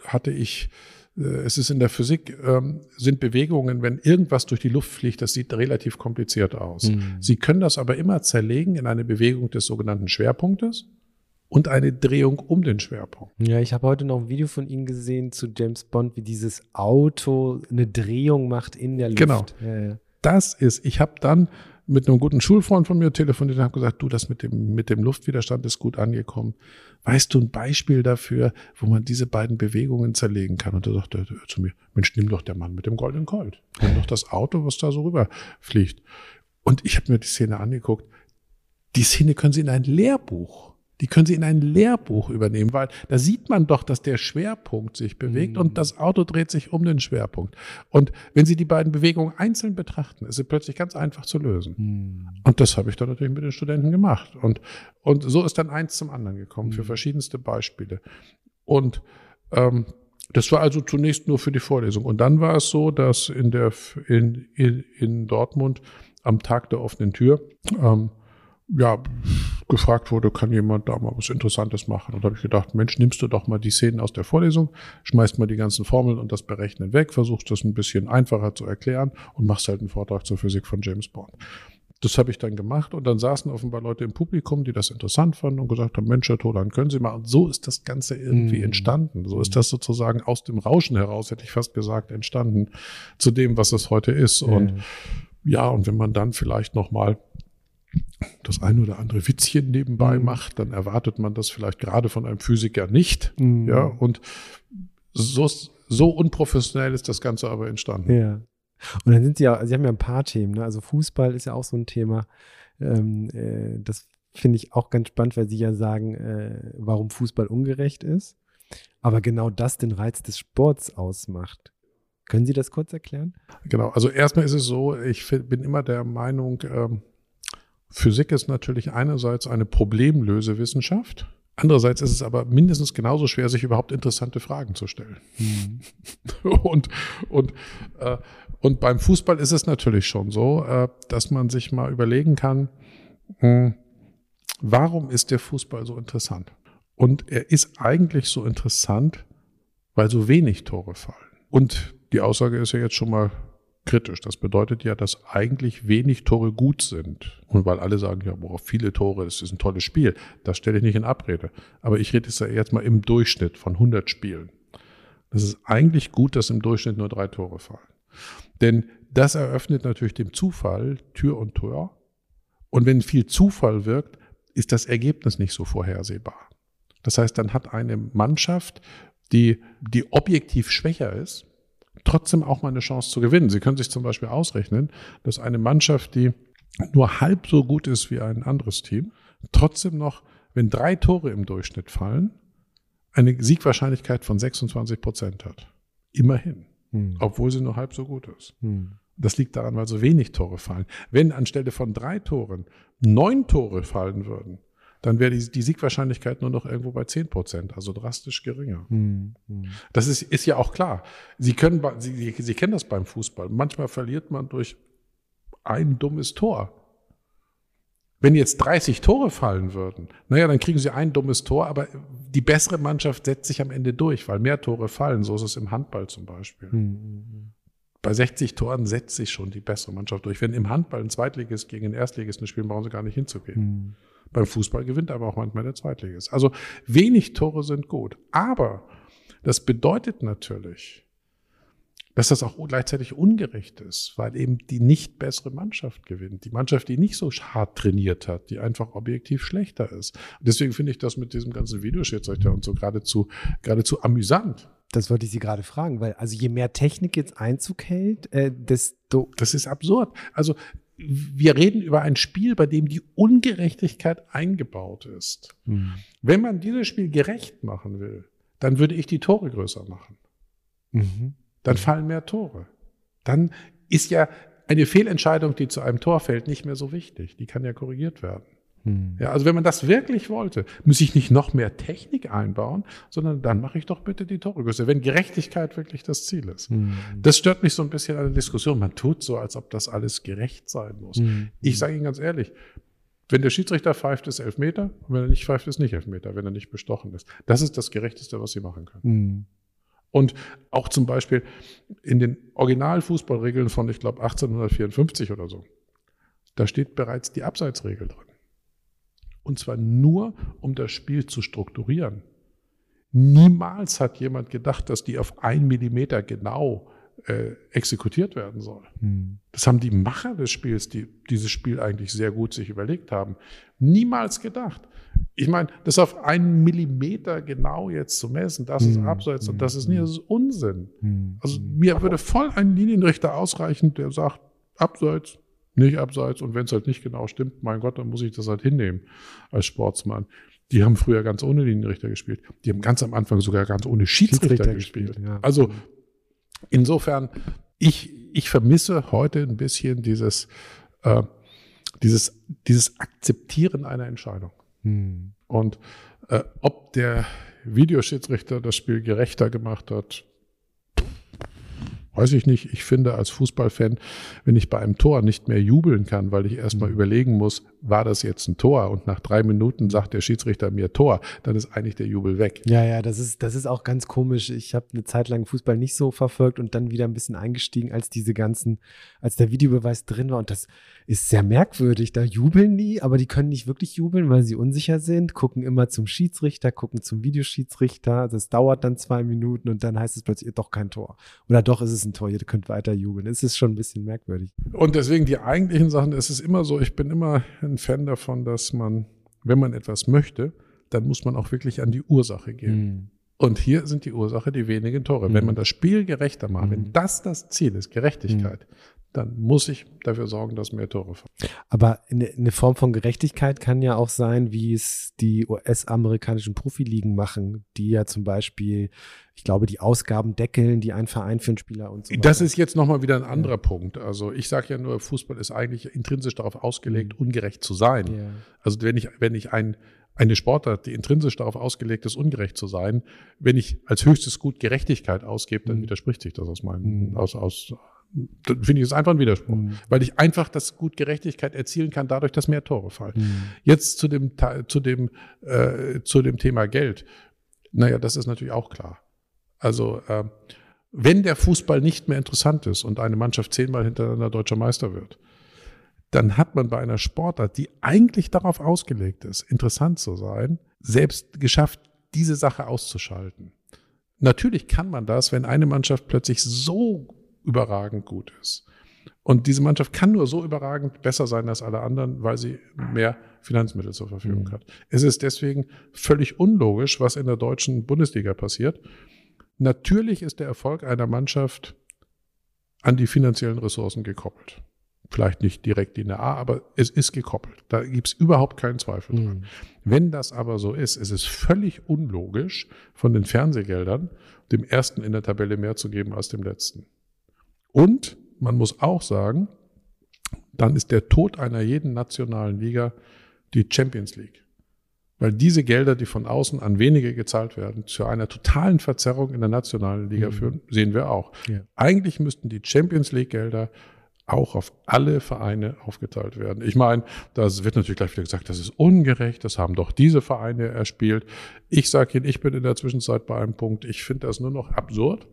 hatte ich es ist in der Physik, ähm, sind Bewegungen, wenn irgendwas durch die Luft fliegt, das sieht relativ kompliziert aus. Mhm. Sie können das aber immer zerlegen in eine Bewegung des sogenannten Schwerpunktes und eine Drehung um den Schwerpunkt. Ja, ich habe heute noch ein Video von Ihnen gesehen zu James Bond, wie dieses Auto eine Drehung macht in der Luft. Genau. Ja, ja. Das ist, ich habe dann mit einem guten Schulfreund von mir telefoniert und habe gesagt, du, das mit dem, mit dem Luftwiderstand ist gut angekommen. Weißt du ein Beispiel dafür, wo man diese beiden Bewegungen zerlegen kann? Und da sagte er zu mir, Mensch, nimm doch der Mann mit dem goldenen Colt. Nimm doch das Auto, was da so rüber fliegt. Und ich habe mir die Szene angeguckt. Die Szene können Sie in ein Lehrbuch die können Sie in ein Lehrbuch übernehmen, weil da sieht man doch, dass der Schwerpunkt sich bewegt mhm. und das Auto dreht sich um den Schwerpunkt. Und wenn Sie die beiden Bewegungen einzeln betrachten, ist sie plötzlich ganz einfach zu lösen. Mhm. Und das habe ich dann natürlich mit den Studenten gemacht. Und, und so ist dann eins zum anderen gekommen mhm. für verschiedenste Beispiele. Und ähm, das war also zunächst nur für die Vorlesung. Und dann war es so, dass in der in, in, in Dortmund am Tag der offenen Tür ähm, ja, gefragt wurde, kann jemand da mal was Interessantes machen? Und da habe ich gedacht, Mensch, nimmst du doch mal die Szenen aus der Vorlesung, schmeißt mal die ganzen Formeln und das Berechnen weg, versuchst das ein bisschen einfacher zu erklären und machst halt einen Vortrag zur Physik von James Bond. Das habe ich dann gemacht und dann saßen offenbar Leute im Publikum, die das interessant fanden und gesagt haben, Mensch, Herr Tolan, können Sie mal. Und so ist das Ganze irgendwie mhm. entstanden. So ist das sozusagen aus dem Rauschen heraus, hätte ich fast gesagt, entstanden zu dem, was es heute ist. Mhm. Und ja, und wenn man dann vielleicht noch mal das ein oder andere Witzchen nebenbei mhm. macht, dann erwartet man das vielleicht gerade von einem Physiker nicht. Mhm. Ja, und so, so unprofessionell ist das Ganze aber entstanden. Ja. Und dann sind sie ja, sie haben ja ein paar Themen, ne? Also Fußball ist ja auch so ein Thema. Ähm, äh, das finde ich auch ganz spannend, weil sie ja sagen, äh, warum Fußball ungerecht ist. Aber genau das den Reiz des Sports ausmacht. Können Sie das kurz erklären? Genau, also erstmal ist es so, ich bin immer der Meinung, ähm, Physik ist natürlich einerseits eine Problemlösewissenschaft. Andererseits ist es aber mindestens genauso schwer, sich überhaupt interessante Fragen zu stellen. Mhm. und, und, äh, und beim Fußball ist es natürlich schon so, äh, dass man sich mal überlegen kann, mh, hm, warum ist der Fußball so interessant? Und er ist eigentlich so interessant, weil so wenig Tore fallen. Und die Aussage ist ja jetzt schon mal kritisch. Das bedeutet ja, dass eigentlich wenig Tore gut sind. Und weil alle sagen, ja, boah, viele Tore, das ist ein tolles Spiel, das stelle ich nicht in Abrede. Aber ich rede jetzt mal im Durchschnitt von 100 Spielen. Das ist eigentlich gut, dass im Durchschnitt nur drei Tore fallen. Denn das eröffnet natürlich dem Zufall Tür und Tor. Und wenn viel Zufall wirkt, ist das Ergebnis nicht so vorhersehbar. Das heißt, dann hat eine Mannschaft, die, die objektiv schwächer ist, trotzdem auch mal eine Chance zu gewinnen. Sie können sich zum Beispiel ausrechnen, dass eine Mannschaft, die nur halb so gut ist wie ein anderes Team, trotzdem noch, wenn drei Tore im Durchschnitt fallen, eine Siegwahrscheinlichkeit von 26 Prozent hat. Immerhin. Hm. Obwohl sie nur halb so gut ist. Hm. Das liegt daran, weil so wenig Tore fallen. Wenn anstelle von drei Toren neun Tore fallen würden, dann wäre die, die Siegwahrscheinlichkeit nur noch irgendwo bei 10 Prozent, also drastisch geringer. Hm, hm. Das ist, ist ja auch klar. Sie können, Sie, Sie kennen das beim Fußball. Manchmal verliert man durch ein dummes Tor. Wenn jetzt 30 Tore fallen würden, naja, dann kriegen sie ein dummes Tor, aber die bessere Mannschaft setzt sich am Ende durch, weil mehr Tore fallen. So ist es im Handball zum Beispiel. Mhm. Bei 60 Toren setzt sich schon die bessere Mannschaft durch. Wenn im Handball ein Zweitligist gegen ein Erstligisten spielen, brauchen sie gar nicht hinzugehen. Mhm. Beim Fußball gewinnt aber auch manchmal der Zweitligist. Also wenig Tore sind gut. Aber das bedeutet natürlich, dass das auch gleichzeitig ungerecht ist, weil eben die nicht bessere Mannschaft gewinnt. Die Mannschaft, die nicht so hart trainiert hat, die einfach objektiv schlechter ist. Und deswegen finde ich das mit diesem ganzen Videoschiedsrichter und so geradezu, geradezu amüsant. Das wollte ich Sie gerade fragen, weil also je mehr Technik jetzt Einzug hält, äh, desto. Das ist absurd. Also wir reden über ein Spiel, bei dem die Ungerechtigkeit eingebaut ist. Hm. Wenn man dieses Spiel gerecht machen will, dann würde ich die Tore größer machen. Mhm. Dann fallen mehr Tore. Dann ist ja eine Fehlentscheidung, die zu einem Tor fällt, nicht mehr so wichtig. Die kann ja korrigiert werden. Hm. Ja, also wenn man das wirklich wollte, muss ich nicht noch mehr Technik einbauen, sondern dann mache ich doch bitte die Tore größer, wenn Gerechtigkeit wirklich das Ziel ist. Hm. Das stört mich so ein bisschen an der Diskussion. Man tut so, als ob das alles gerecht sein muss. Hm. Ich sage Ihnen ganz ehrlich, wenn der Schiedsrichter pfeift, ist Elfmeter. Und wenn er nicht pfeift, ist nicht Elfmeter, wenn er nicht bestochen ist. Das ist das Gerechteste, was Sie machen können. Hm. Und auch zum Beispiel in den Originalfußballregeln von, ich glaube, 1854 oder so, da steht bereits die Abseitsregel drin. Und zwar nur, um das Spiel zu strukturieren. Niemals hat jemand gedacht, dass die auf ein Millimeter genau äh, exekutiert werden soll. Hm. Das haben die Macher des Spiels, die dieses Spiel eigentlich sehr gut sich überlegt haben, niemals gedacht. Ich meine, das auf einen Millimeter genau jetzt zu messen, das ist hm. abseits und das ist nicht, das ist Unsinn. Hm. Also mir würde voll ein Linienrichter ausreichen, der sagt, abseits, nicht abseits. Und wenn es halt nicht genau stimmt, mein Gott, dann muss ich das halt hinnehmen als Sportsmann. Die haben früher ganz ohne Linienrichter gespielt. Die haben ganz am Anfang sogar ganz ohne Schiedsrichter, Schiedsrichter gespielt. gespielt ja. Also insofern, ich, ich vermisse heute ein bisschen dieses, äh, dieses, dieses Akzeptieren einer Entscheidung. Hm. Und äh, ob der Videoschiedsrichter das Spiel gerechter gemacht hat, weiß ich nicht, ich finde als Fußballfan, wenn ich bei einem Tor nicht mehr jubeln kann, weil ich erstmal mhm. überlegen muss, war das jetzt ein Tor? Und nach drei Minuten sagt der Schiedsrichter mir Tor, dann ist eigentlich der Jubel weg. Ja, ja, das ist, das ist auch ganz komisch. Ich habe eine Zeit lang Fußball nicht so verfolgt und dann wieder ein bisschen eingestiegen, als diese ganzen, als der Videobeweis drin war. Und das ist sehr merkwürdig. Da jubeln die, aber die können nicht wirklich jubeln, weil sie unsicher sind, gucken immer zum Schiedsrichter, gucken zum Videoschiedsrichter. Das dauert dann zwei Minuten und dann heißt es plötzlich doch kein Tor. Oder doch ist es ein Tor, ihr könnt weiter jubeln. Es ist schon ein bisschen merkwürdig. Und deswegen die eigentlichen Sachen, es ist immer so, ich bin immer ein Fan davon, dass man, wenn man etwas möchte, dann muss man auch wirklich an die Ursache gehen. Mhm. Und hier sind die Ursache die wenigen Tore. Mhm. Wenn man das Spiel gerechter macht, mhm. wenn das das Ziel ist, Gerechtigkeit, mhm dann muss ich dafür sorgen, dass mehr Tore fallen. Aber eine, Form von Gerechtigkeit kann ja auch sein, wie es die US-amerikanischen Profiligen machen, die ja zum Beispiel, ich glaube, die Ausgaben deckeln, die ein Verein für einen Spieler und so weiter. Das ist jetzt nochmal wieder ein anderer ja. Punkt. Also ich sage ja nur, Fußball ist eigentlich intrinsisch darauf ausgelegt, mhm. ungerecht zu sein. Ja. Also wenn ich, wenn ich ein eine Sportart, die intrinsisch darauf ausgelegt ist, ungerecht zu sein, wenn ich als höchstes Gut Gerechtigkeit ausgebe, dann mhm. widerspricht sich das aus meinem, mhm. aus, aus, finde ich es einfach ein Widerspruch, mhm. weil ich einfach das gut Gerechtigkeit erzielen kann, dadurch, dass mehr Tore fallen. Mhm. Jetzt zu dem, zu dem, äh, zu dem Thema Geld. Naja, das ist natürlich auch klar. Also, äh, wenn der Fußball nicht mehr interessant ist und eine Mannschaft zehnmal hintereinander deutscher Meister wird, dann hat man bei einer Sportart, die eigentlich darauf ausgelegt ist, interessant zu sein, selbst geschafft, diese Sache auszuschalten. Natürlich kann man das, wenn eine Mannschaft plötzlich so überragend gut ist. Und diese Mannschaft kann nur so überragend besser sein als alle anderen, weil sie mehr Finanzmittel zur Verfügung mhm. hat. Es ist deswegen völlig unlogisch, was in der deutschen Bundesliga passiert. Natürlich ist der Erfolg einer Mannschaft an die finanziellen Ressourcen gekoppelt. Vielleicht nicht direkt in der A, aber es ist gekoppelt. Da gibt es überhaupt keinen Zweifel dran. Mhm. Wenn das aber so ist, ist es völlig unlogisch, von den Fernsehgeldern dem ersten in der Tabelle mehr zu geben als dem letzten. Und man muss auch sagen, dann ist der Tod einer jeden nationalen Liga die Champions League. Weil diese Gelder, die von außen an wenige gezahlt werden, zu einer totalen Verzerrung in der nationalen Liga mhm. führen, sehen wir auch. Ja. Eigentlich müssten die Champions League Gelder auch auf alle Vereine aufgeteilt werden. Ich meine, das wird natürlich gleich wieder gesagt, das ist ungerecht, das haben doch diese Vereine erspielt. Ich sage Ihnen, ich bin in der Zwischenzeit bei einem Punkt, ich finde das nur noch absurd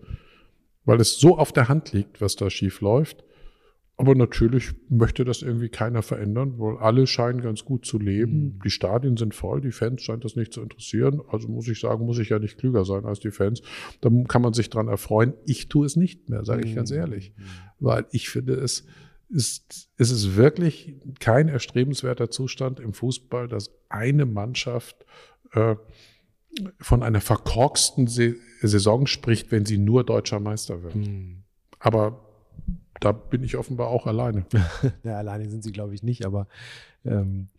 weil es so auf der Hand liegt, was da schief läuft. Aber natürlich möchte das irgendwie keiner verändern, weil alle scheinen ganz gut zu leben. Mhm. Die Stadien sind voll, die Fans scheint das nicht zu interessieren. Also muss ich sagen, muss ich ja nicht klüger sein als die Fans. Da kann man sich dran erfreuen. Ich tue es nicht mehr, sage ich ganz mhm. ehrlich. Weil ich finde, es ist, es ist wirklich kein erstrebenswerter Zustand im Fußball, dass eine Mannschaft äh, von einer verkorksten Saison spricht, wenn sie nur deutscher Meister wird. Hm. Aber da bin ich offenbar auch alleine. ja, alleine sind sie, glaube ich, nicht, aber ähm,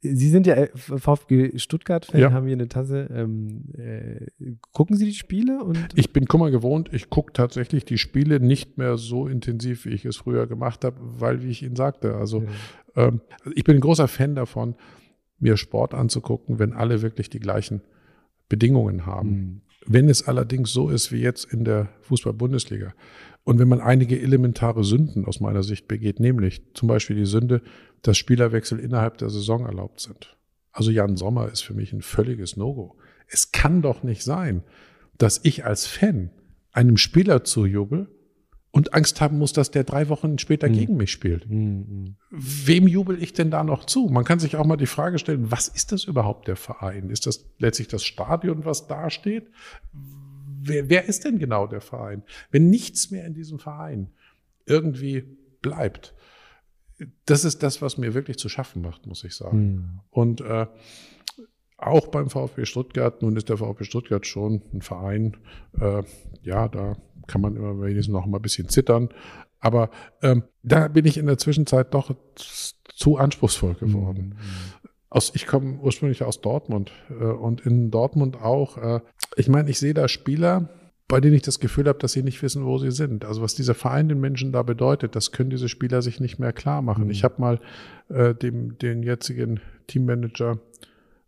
Sie sind ja äh, VfG Stuttgart-Fan, ja. haben hier eine Tasse. Ähm, äh, gucken Sie die Spiele? Und ich bin Kummer gewohnt. Ich gucke tatsächlich die Spiele nicht mehr so intensiv, wie ich es früher gemacht habe, weil, wie ich Ihnen sagte, also ja. ähm, ich bin ein großer Fan davon, mir Sport anzugucken, wenn alle wirklich die gleichen Bedingungen haben. Mhm. Wenn es allerdings so ist wie jetzt in der Fußball-Bundesliga und wenn man einige elementare Sünden aus meiner Sicht begeht, nämlich zum Beispiel die Sünde, dass Spielerwechsel innerhalb der Saison erlaubt sind. Also Jan Sommer ist für mich ein völliges No-Go. Es kann doch nicht sein, dass ich als Fan einem Spieler zujubel, und Angst haben muss, dass der drei Wochen später mhm. gegen mich spielt. Mhm. Wem jubel ich denn da noch zu? Man kann sich auch mal die Frage stellen, was ist das überhaupt der Verein? Ist das letztlich das Stadion, was da steht? Wer, wer ist denn genau der Verein? Wenn nichts mehr in diesem Verein irgendwie bleibt, das ist das, was mir wirklich zu schaffen macht, muss ich sagen. Mhm. Und äh, auch beim VfB Stuttgart, nun ist der VfB Stuttgart schon ein Verein, äh, ja, da kann man immer wenigstens noch mal ein bisschen zittern. Aber ähm, da bin ich in der Zwischenzeit doch zu anspruchsvoll geworden. Mhm. Aus, ich komme ursprünglich aus Dortmund äh, und in Dortmund auch. Äh, ich meine, ich sehe da Spieler, bei denen ich das Gefühl habe, dass sie nicht wissen, wo sie sind. Also was dieser Verein den Menschen da bedeutet, das können diese Spieler sich nicht mehr klar machen. Mhm. Ich habe mal äh, dem, den jetzigen Teammanager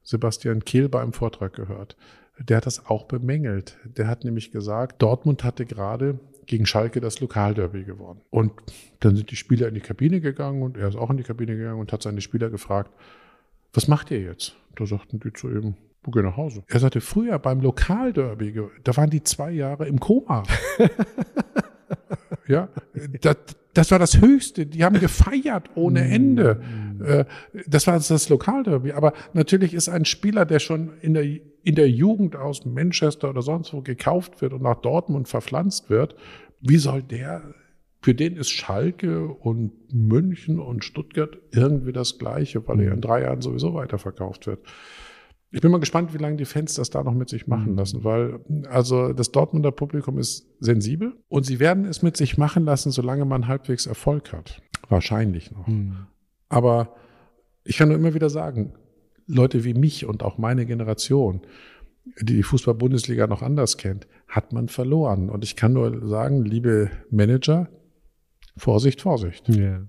Sebastian Kehl bei einem Vortrag gehört der hat das auch bemängelt. Der hat nämlich gesagt, Dortmund hatte gerade gegen Schalke das Lokalderby gewonnen. Und dann sind die Spieler in die Kabine gegangen und er ist auch in die Kabine gegangen und hat seine Spieler gefragt, was macht ihr jetzt? Da sagten die zu ihm, wo geh nach Hause. Er sagte, früher beim Lokalderby, da waren die zwei Jahre im Koma. ja, das, das war das Höchste. Die haben gefeiert ohne mm. Ende. Äh, das war das Lokalderby. Aber natürlich ist ein Spieler, der schon in der, in der Jugend aus Manchester oder sonst wo gekauft wird und nach Dortmund verpflanzt wird, wie soll der, für den ist Schalke und München und Stuttgart irgendwie das Gleiche, weil er in drei Jahren sowieso weiterverkauft wird. Ich bin mal gespannt, wie lange die Fans das da noch mit sich machen mhm. lassen, weil also das Dortmunder Publikum ist sensibel und sie werden es mit sich machen lassen, solange man halbwegs Erfolg hat. Wahrscheinlich noch. Mhm. Aber ich kann nur immer wieder sagen, Leute wie mich und auch meine Generation, die die Fußball-Bundesliga noch anders kennt, hat man verloren. Und ich kann nur sagen, liebe Manager, Vorsicht, Vorsicht. Ja.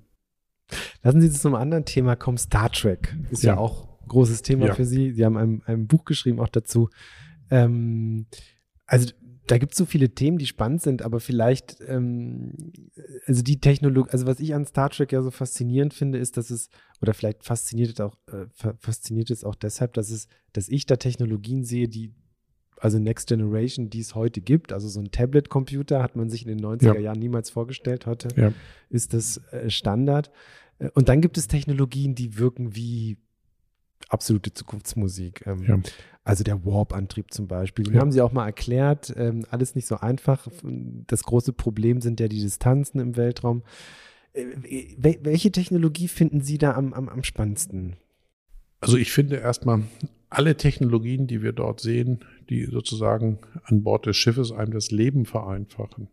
Lassen Sie uns zum anderen Thema kommen. Star Trek ist ja, ja auch großes Thema ja. für Sie. Sie haben ein, ein Buch geschrieben auch dazu. Ähm, also da gibt es so viele Themen, die spannend sind, aber vielleicht, ähm, also die Technologie, also was ich an Star Trek ja so faszinierend finde, ist, dass es, oder vielleicht fasziniert es auch, äh, fasziniert es auch deshalb, dass es, dass ich da Technologien sehe, die, also Next Generation, die es heute gibt. Also so ein Tablet-Computer hat man sich in den 90er ja. Jahren niemals vorgestellt. Heute ja. ist das äh, Standard. Äh, und dann gibt es Technologien, die wirken wie absolute Zukunftsmusik. Ähm, ja. Also der Warp-Antrieb zum Beispiel. Den ja. haben sie auch mal erklärt. Ähm, alles nicht so einfach. Das große Problem sind ja die Distanzen im Weltraum. Äh, welche Technologie finden Sie da am, am, am spannendsten? Also ich finde erstmal alle Technologien, die wir dort sehen, die sozusagen an Bord des Schiffes einem das Leben vereinfachen,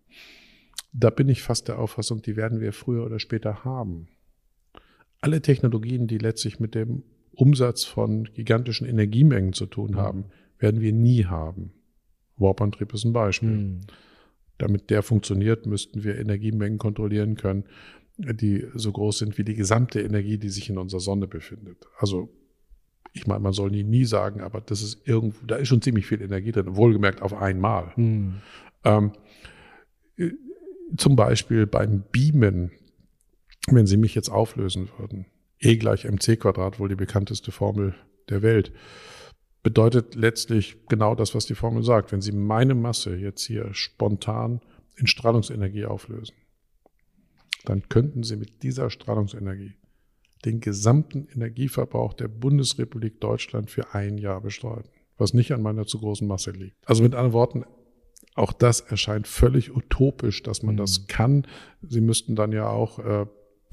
da bin ich fast der Auffassung, die werden wir früher oder später haben. Alle Technologien, die letztlich mit dem Umsatz von gigantischen Energiemengen zu tun mhm. haben, werden wir nie haben. Warp-Antrieb ist ein Beispiel. Mhm. Damit der funktioniert, müssten wir Energiemengen kontrollieren können, die so groß sind wie die gesamte Energie, die sich in unserer Sonne befindet. Also ich meine, man soll nie, nie sagen, aber das ist irgendwo, da ist schon ziemlich viel Energie drin, wohlgemerkt auf einmal. Mhm. Ähm, zum Beispiel beim Beamen, wenn Sie mich jetzt auflösen würden, E gleich mc Quadrat, wohl die bekannteste Formel der Welt, bedeutet letztlich genau das, was die Formel sagt. Wenn Sie meine Masse jetzt hier spontan in Strahlungsenergie auflösen, dann könnten Sie mit dieser Strahlungsenergie den gesamten Energieverbrauch der Bundesrepublik Deutschland für ein Jahr bestreiten, was nicht an meiner zu großen Masse liegt. Also mit anderen Worten, auch das erscheint völlig utopisch, dass man mhm. das kann. Sie müssten dann ja auch äh,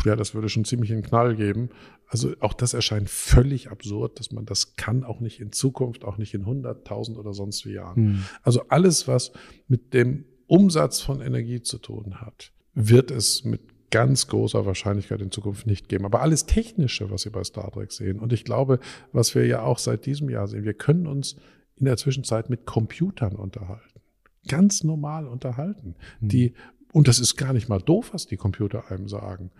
ja, das würde schon ziemlich einen Knall geben. Also auch das erscheint völlig absurd, dass man das kann, auch nicht in Zukunft, auch nicht in 100.000 oder sonst wie Jahren. Hm. Also alles, was mit dem Umsatz von Energie zu tun hat, wird es mit ganz großer Wahrscheinlichkeit in Zukunft nicht geben. Aber alles Technische, was Sie bei Star Trek sehen, und ich glaube, was wir ja auch seit diesem Jahr sehen, wir können uns in der Zwischenzeit mit Computern unterhalten. Ganz normal unterhalten. Hm. Die, und das ist gar nicht mal doof, was die Computer einem sagen.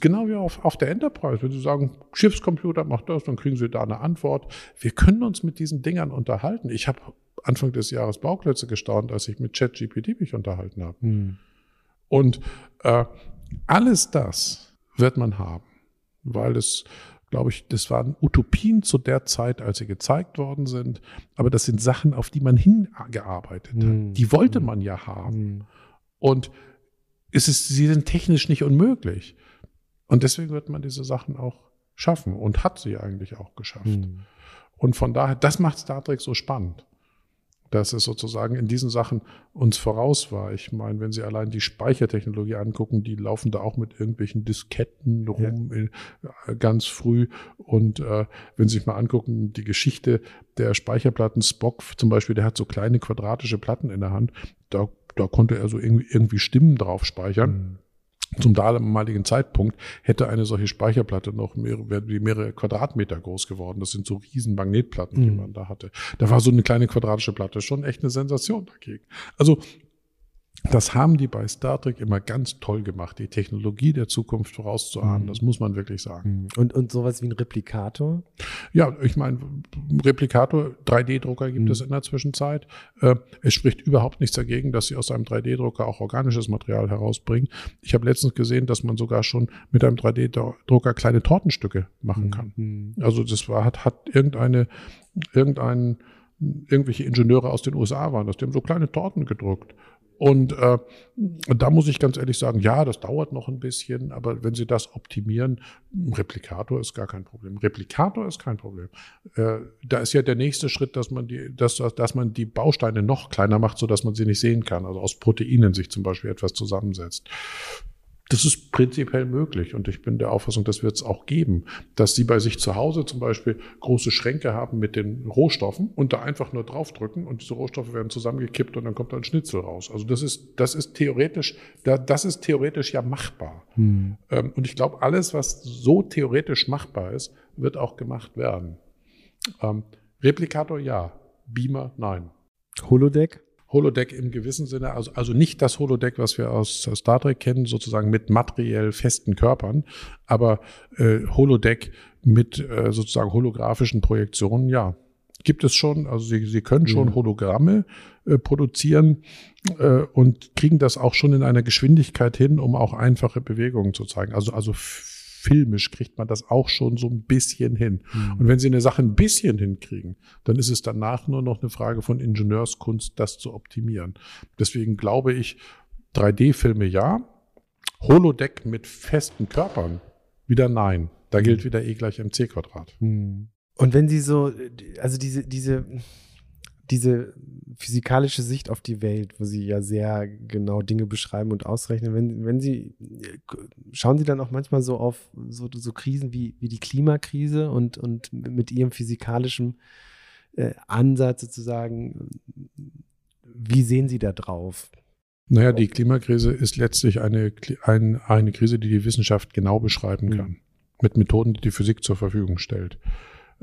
Genau wie auf, auf der Enterprise. Wenn Sie sagen, Schiffscomputer macht das, dann kriegen Sie da eine Antwort. Wir können uns mit diesen Dingern unterhalten. Ich habe Anfang des Jahres Bauklötze gestaunt, als ich mit ChatGPT mich unterhalten habe. Hm. Und äh, alles das wird man haben, weil es, glaube ich, das waren Utopien zu der Zeit, als sie gezeigt worden sind. Aber das sind Sachen, auf die man hingearbeitet hat. Hm. Die wollte hm. man ja haben. Hm. Und es ist, sie sind technisch nicht unmöglich. Und deswegen wird man diese Sachen auch schaffen und hat sie eigentlich auch geschafft. Mhm. Und von daher, das macht Star Trek so spannend, dass es sozusagen in diesen Sachen uns voraus war. Ich meine, wenn Sie allein die Speichertechnologie angucken, die laufen da auch mit irgendwelchen Disketten rum ja. in, äh, ganz früh. Und äh, wenn Sie sich mal angucken, die Geschichte der Speicherplatten, Spock zum Beispiel, der hat so kleine quadratische Platten in der Hand, da, da konnte er so irgendwie, irgendwie Stimmen drauf speichern. Mhm zum damaligen Zeitpunkt hätte eine solche Speicherplatte noch mehrere, mehrere Quadratmeter groß geworden. Das sind so riesen Magnetplatten, die mhm. man da hatte. Da war so eine kleine quadratische Platte schon echt eine Sensation dagegen. Also Das haben die bei Star Trek immer ganz toll gemacht, die Technologie der Zukunft vorauszuahnen. Mhm. Das muss man wirklich sagen. Mhm. Und, und sowas wie ein Replikator? Ja, ich meine, Replikator, 3D-Drucker gibt mhm. es in der Zwischenzeit. Äh, es spricht überhaupt nichts dagegen, dass sie aus einem 3D-Drucker auch organisches Material herausbringen. Ich habe letztens gesehen, dass man sogar schon mit einem 3D-Drucker kleine Tortenstücke machen kann. Mhm. Also das war, hat, hat irgendeine, irgendein, irgendwelche Ingenieure aus den USA waren das. Die haben so kleine Torten gedruckt. Und äh, da muss ich ganz ehrlich sagen, ja, das dauert noch ein bisschen, aber wenn Sie das optimieren, Replikator ist gar kein Problem. Replikator ist kein Problem. Äh, da ist ja der nächste Schritt, dass man die, dass, dass man die Bausteine noch kleiner macht, so dass man sie nicht sehen kann. Also aus Proteinen sich zum Beispiel etwas zusammensetzt. Das ist prinzipiell möglich und ich bin der Auffassung, das wird es auch geben, dass Sie bei sich zu Hause zum Beispiel große Schränke haben mit den Rohstoffen und da einfach nur draufdrücken und diese Rohstoffe werden zusammengekippt und dann kommt ein Schnitzel raus. Also das ist, das ist theoretisch, das ist theoretisch ja machbar. Hm. Ähm, und ich glaube, alles, was so theoretisch machbar ist, wird auch gemacht werden. Ähm, Replikator ja, Beamer nein. Holodeck? Holodeck im gewissen Sinne, also, also nicht das Holodeck, was wir aus Star Trek kennen, sozusagen mit materiell festen Körpern, aber äh, Holodeck mit äh, sozusagen holographischen Projektionen, ja. Gibt es schon, also sie, sie können schon Hologramme äh, produzieren äh, und kriegen das auch schon in einer Geschwindigkeit hin, um auch einfache Bewegungen zu zeigen. Also, also filmisch kriegt man das auch schon so ein bisschen hin. Mhm. Und wenn Sie eine Sache ein bisschen hinkriegen, dann ist es danach nur noch eine Frage von Ingenieurskunst, das zu optimieren. Deswegen glaube ich, 3D-Filme ja, Holodeck mit festen Körpern wieder nein. Da gilt mhm. wieder E gleich mc Quadrat. Mhm. Und wenn Sie so, also diese, diese, diese physikalische Sicht auf die Welt, wo Sie ja sehr genau Dinge beschreiben und ausrechnen, wenn, wenn Sie, schauen Sie dann auch manchmal so auf so, so Krisen wie, wie die Klimakrise und, und mit Ihrem physikalischen äh, Ansatz sozusagen, wie sehen Sie da drauf? Naja, die Klimakrise ist letztlich eine, ein, eine Krise, die die Wissenschaft genau beschreiben kann, mhm. mit Methoden, die die Physik zur Verfügung stellt.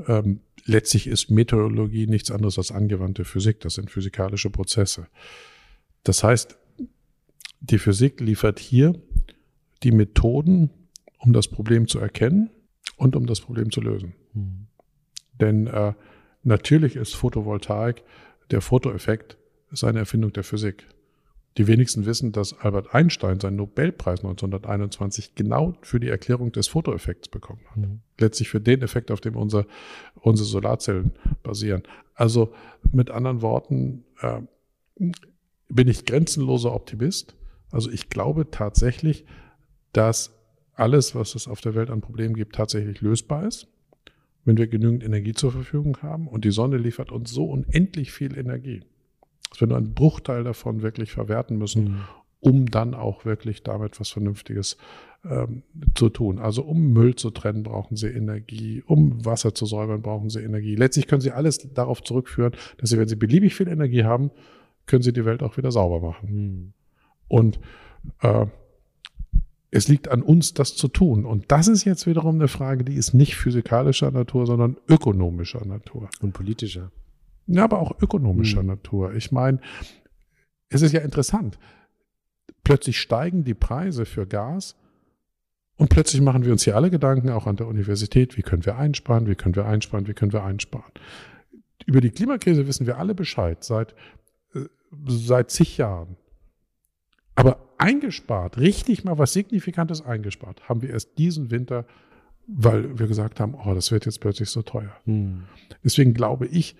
Ähm, letztlich ist Meteorologie nichts anderes als angewandte Physik. Das sind physikalische Prozesse. Das heißt, die Physik liefert hier die Methoden, um das Problem zu erkennen und um das Problem zu lösen. Mhm. Denn äh, natürlich ist Photovoltaik, der Fotoeffekt, ist eine Erfindung der Physik. Die wenigsten wissen, dass Albert Einstein seinen Nobelpreis 1921 genau für die Erklärung des Fotoeffekts bekommen hat. Mhm. Letztlich für den Effekt, auf dem unser, unsere Solarzellen basieren. Also mit anderen Worten äh, bin ich grenzenloser Optimist. Also ich glaube tatsächlich, dass alles, was es auf der Welt an Problemen gibt, tatsächlich lösbar ist, wenn wir genügend Energie zur Verfügung haben. Und die Sonne liefert uns so unendlich viel Energie dass wir nur einen Bruchteil davon wirklich verwerten müssen, mhm. um dann auch wirklich damit was Vernünftiges ähm, zu tun. Also um Müll zu trennen, brauchen Sie Energie, um Wasser zu säubern, brauchen Sie Energie. Letztlich können Sie alles darauf zurückführen, dass Sie, wenn Sie beliebig viel Energie haben, können Sie die Welt auch wieder sauber machen. Mhm. Und äh, es liegt an uns, das zu tun. Und das ist jetzt wiederum eine Frage, die ist nicht physikalischer Natur, sondern ökonomischer Natur. Und politischer. Ja, aber auch ökonomischer mhm. Natur. Ich meine, es ist ja interessant. Plötzlich steigen die Preise für Gas und plötzlich machen wir uns hier alle Gedanken, auch an der Universität, wie können wir einsparen, wie können wir einsparen, wie können wir einsparen. Über die Klimakrise wissen wir alle Bescheid seit, äh, seit zig Jahren. Aber eingespart, richtig mal was Signifikantes eingespart, haben wir erst diesen Winter, weil wir gesagt haben, oh, das wird jetzt plötzlich so teuer. Hm. Deswegen glaube ich,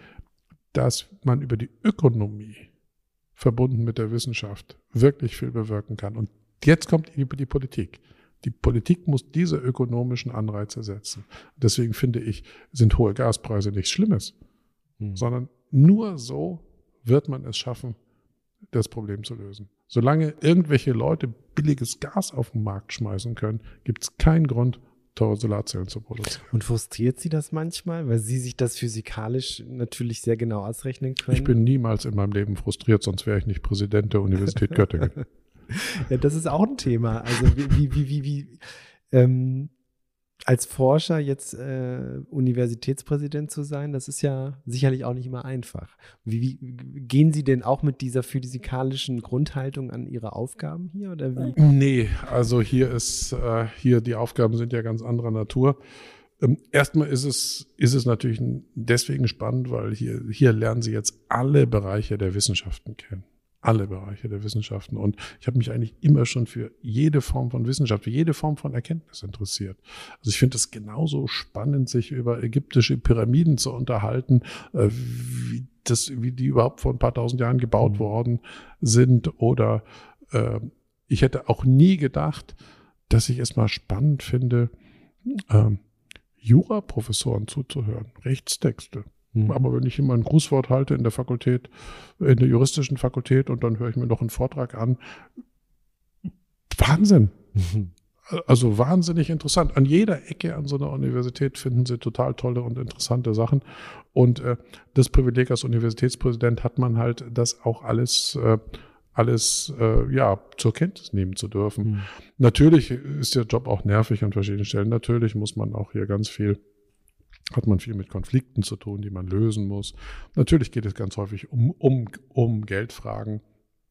dass man über die Ökonomie verbunden mit der Wissenschaft wirklich viel bewirken kann. Und jetzt kommt über die Politik. Die Politik muss diese ökonomischen Anreize setzen. Deswegen finde ich, sind hohe Gaspreise nichts Schlimmes, hm. sondern nur so wird man es schaffen, das Problem zu lösen. Solange irgendwelche Leute billiges Gas auf den Markt schmeißen können, gibt es keinen Grund, teure Solarzellen zu produzieren. Und frustriert Sie das manchmal, weil Sie sich das physikalisch natürlich sehr genau ausrechnen können? Ich bin niemals in meinem Leben frustriert, sonst wäre ich nicht Präsident der Universität Göttingen. ja, das ist auch ein Thema. Also wie, wie, wie, wie, ähm, als Forscher jetzt äh, Universitätspräsident zu sein, das ist ja sicherlich auch nicht immer einfach. Wie, wie, gehen Sie denn auch mit dieser physikalischen Grundhaltung an Ihre Aufgaben hier oder wie? Nee, also hier ist äh, hier die Aufgaben sind ja ganz anderer Natur. Ähm, erstmal ist es ist es natürlich deswegen spannend, weil hier hier lernen Sie jetzt alle Bereiche der Wissenschaften kennen alle Bereiche der Wissenschaften. Und ich habe mich eigentlich immer schon für jede Form von Wissenschaft, für jede Form von Erkenntnis interessiert. Also ich finde es genauso spannend, sich über ägyptische Pyramiden zu unterhalten, äh, wie, das, wie die überhaupt vor ein paar tausend Jahren gebaut mhm. worden sind. Oder äh, ich hätte auch nie gedacht, dass ich es mal spannend finde, äh, Jura-Professoren zuzuhören, Rechtstexte. Mhm. Aber wenn ich immer ein Grußwort halte in der Fakultät, in der juristischen Fakultät und dann höre ich mir noch einen Vortrag an, Wahnsinn. Mhm. Also wahnsinnig interessant. An jeder Ecke an so einer Universität finden Sie total tolle und interessante Sachen. Und äh, das Privileg als Universitätspräsident hat man halt, das auch alles, äh, alles äh, ja zur Kenntnis nehmen zu dürfen. Mhm. Natürlich ist der Job auch nervig an verschiedenen Stellen. Natürlich muss man auch hier ganz viel hat man viel mit Konflikten zu tun, die man lösen muss. Natürlich geht es ganz häufig um, um, um Geldfragen.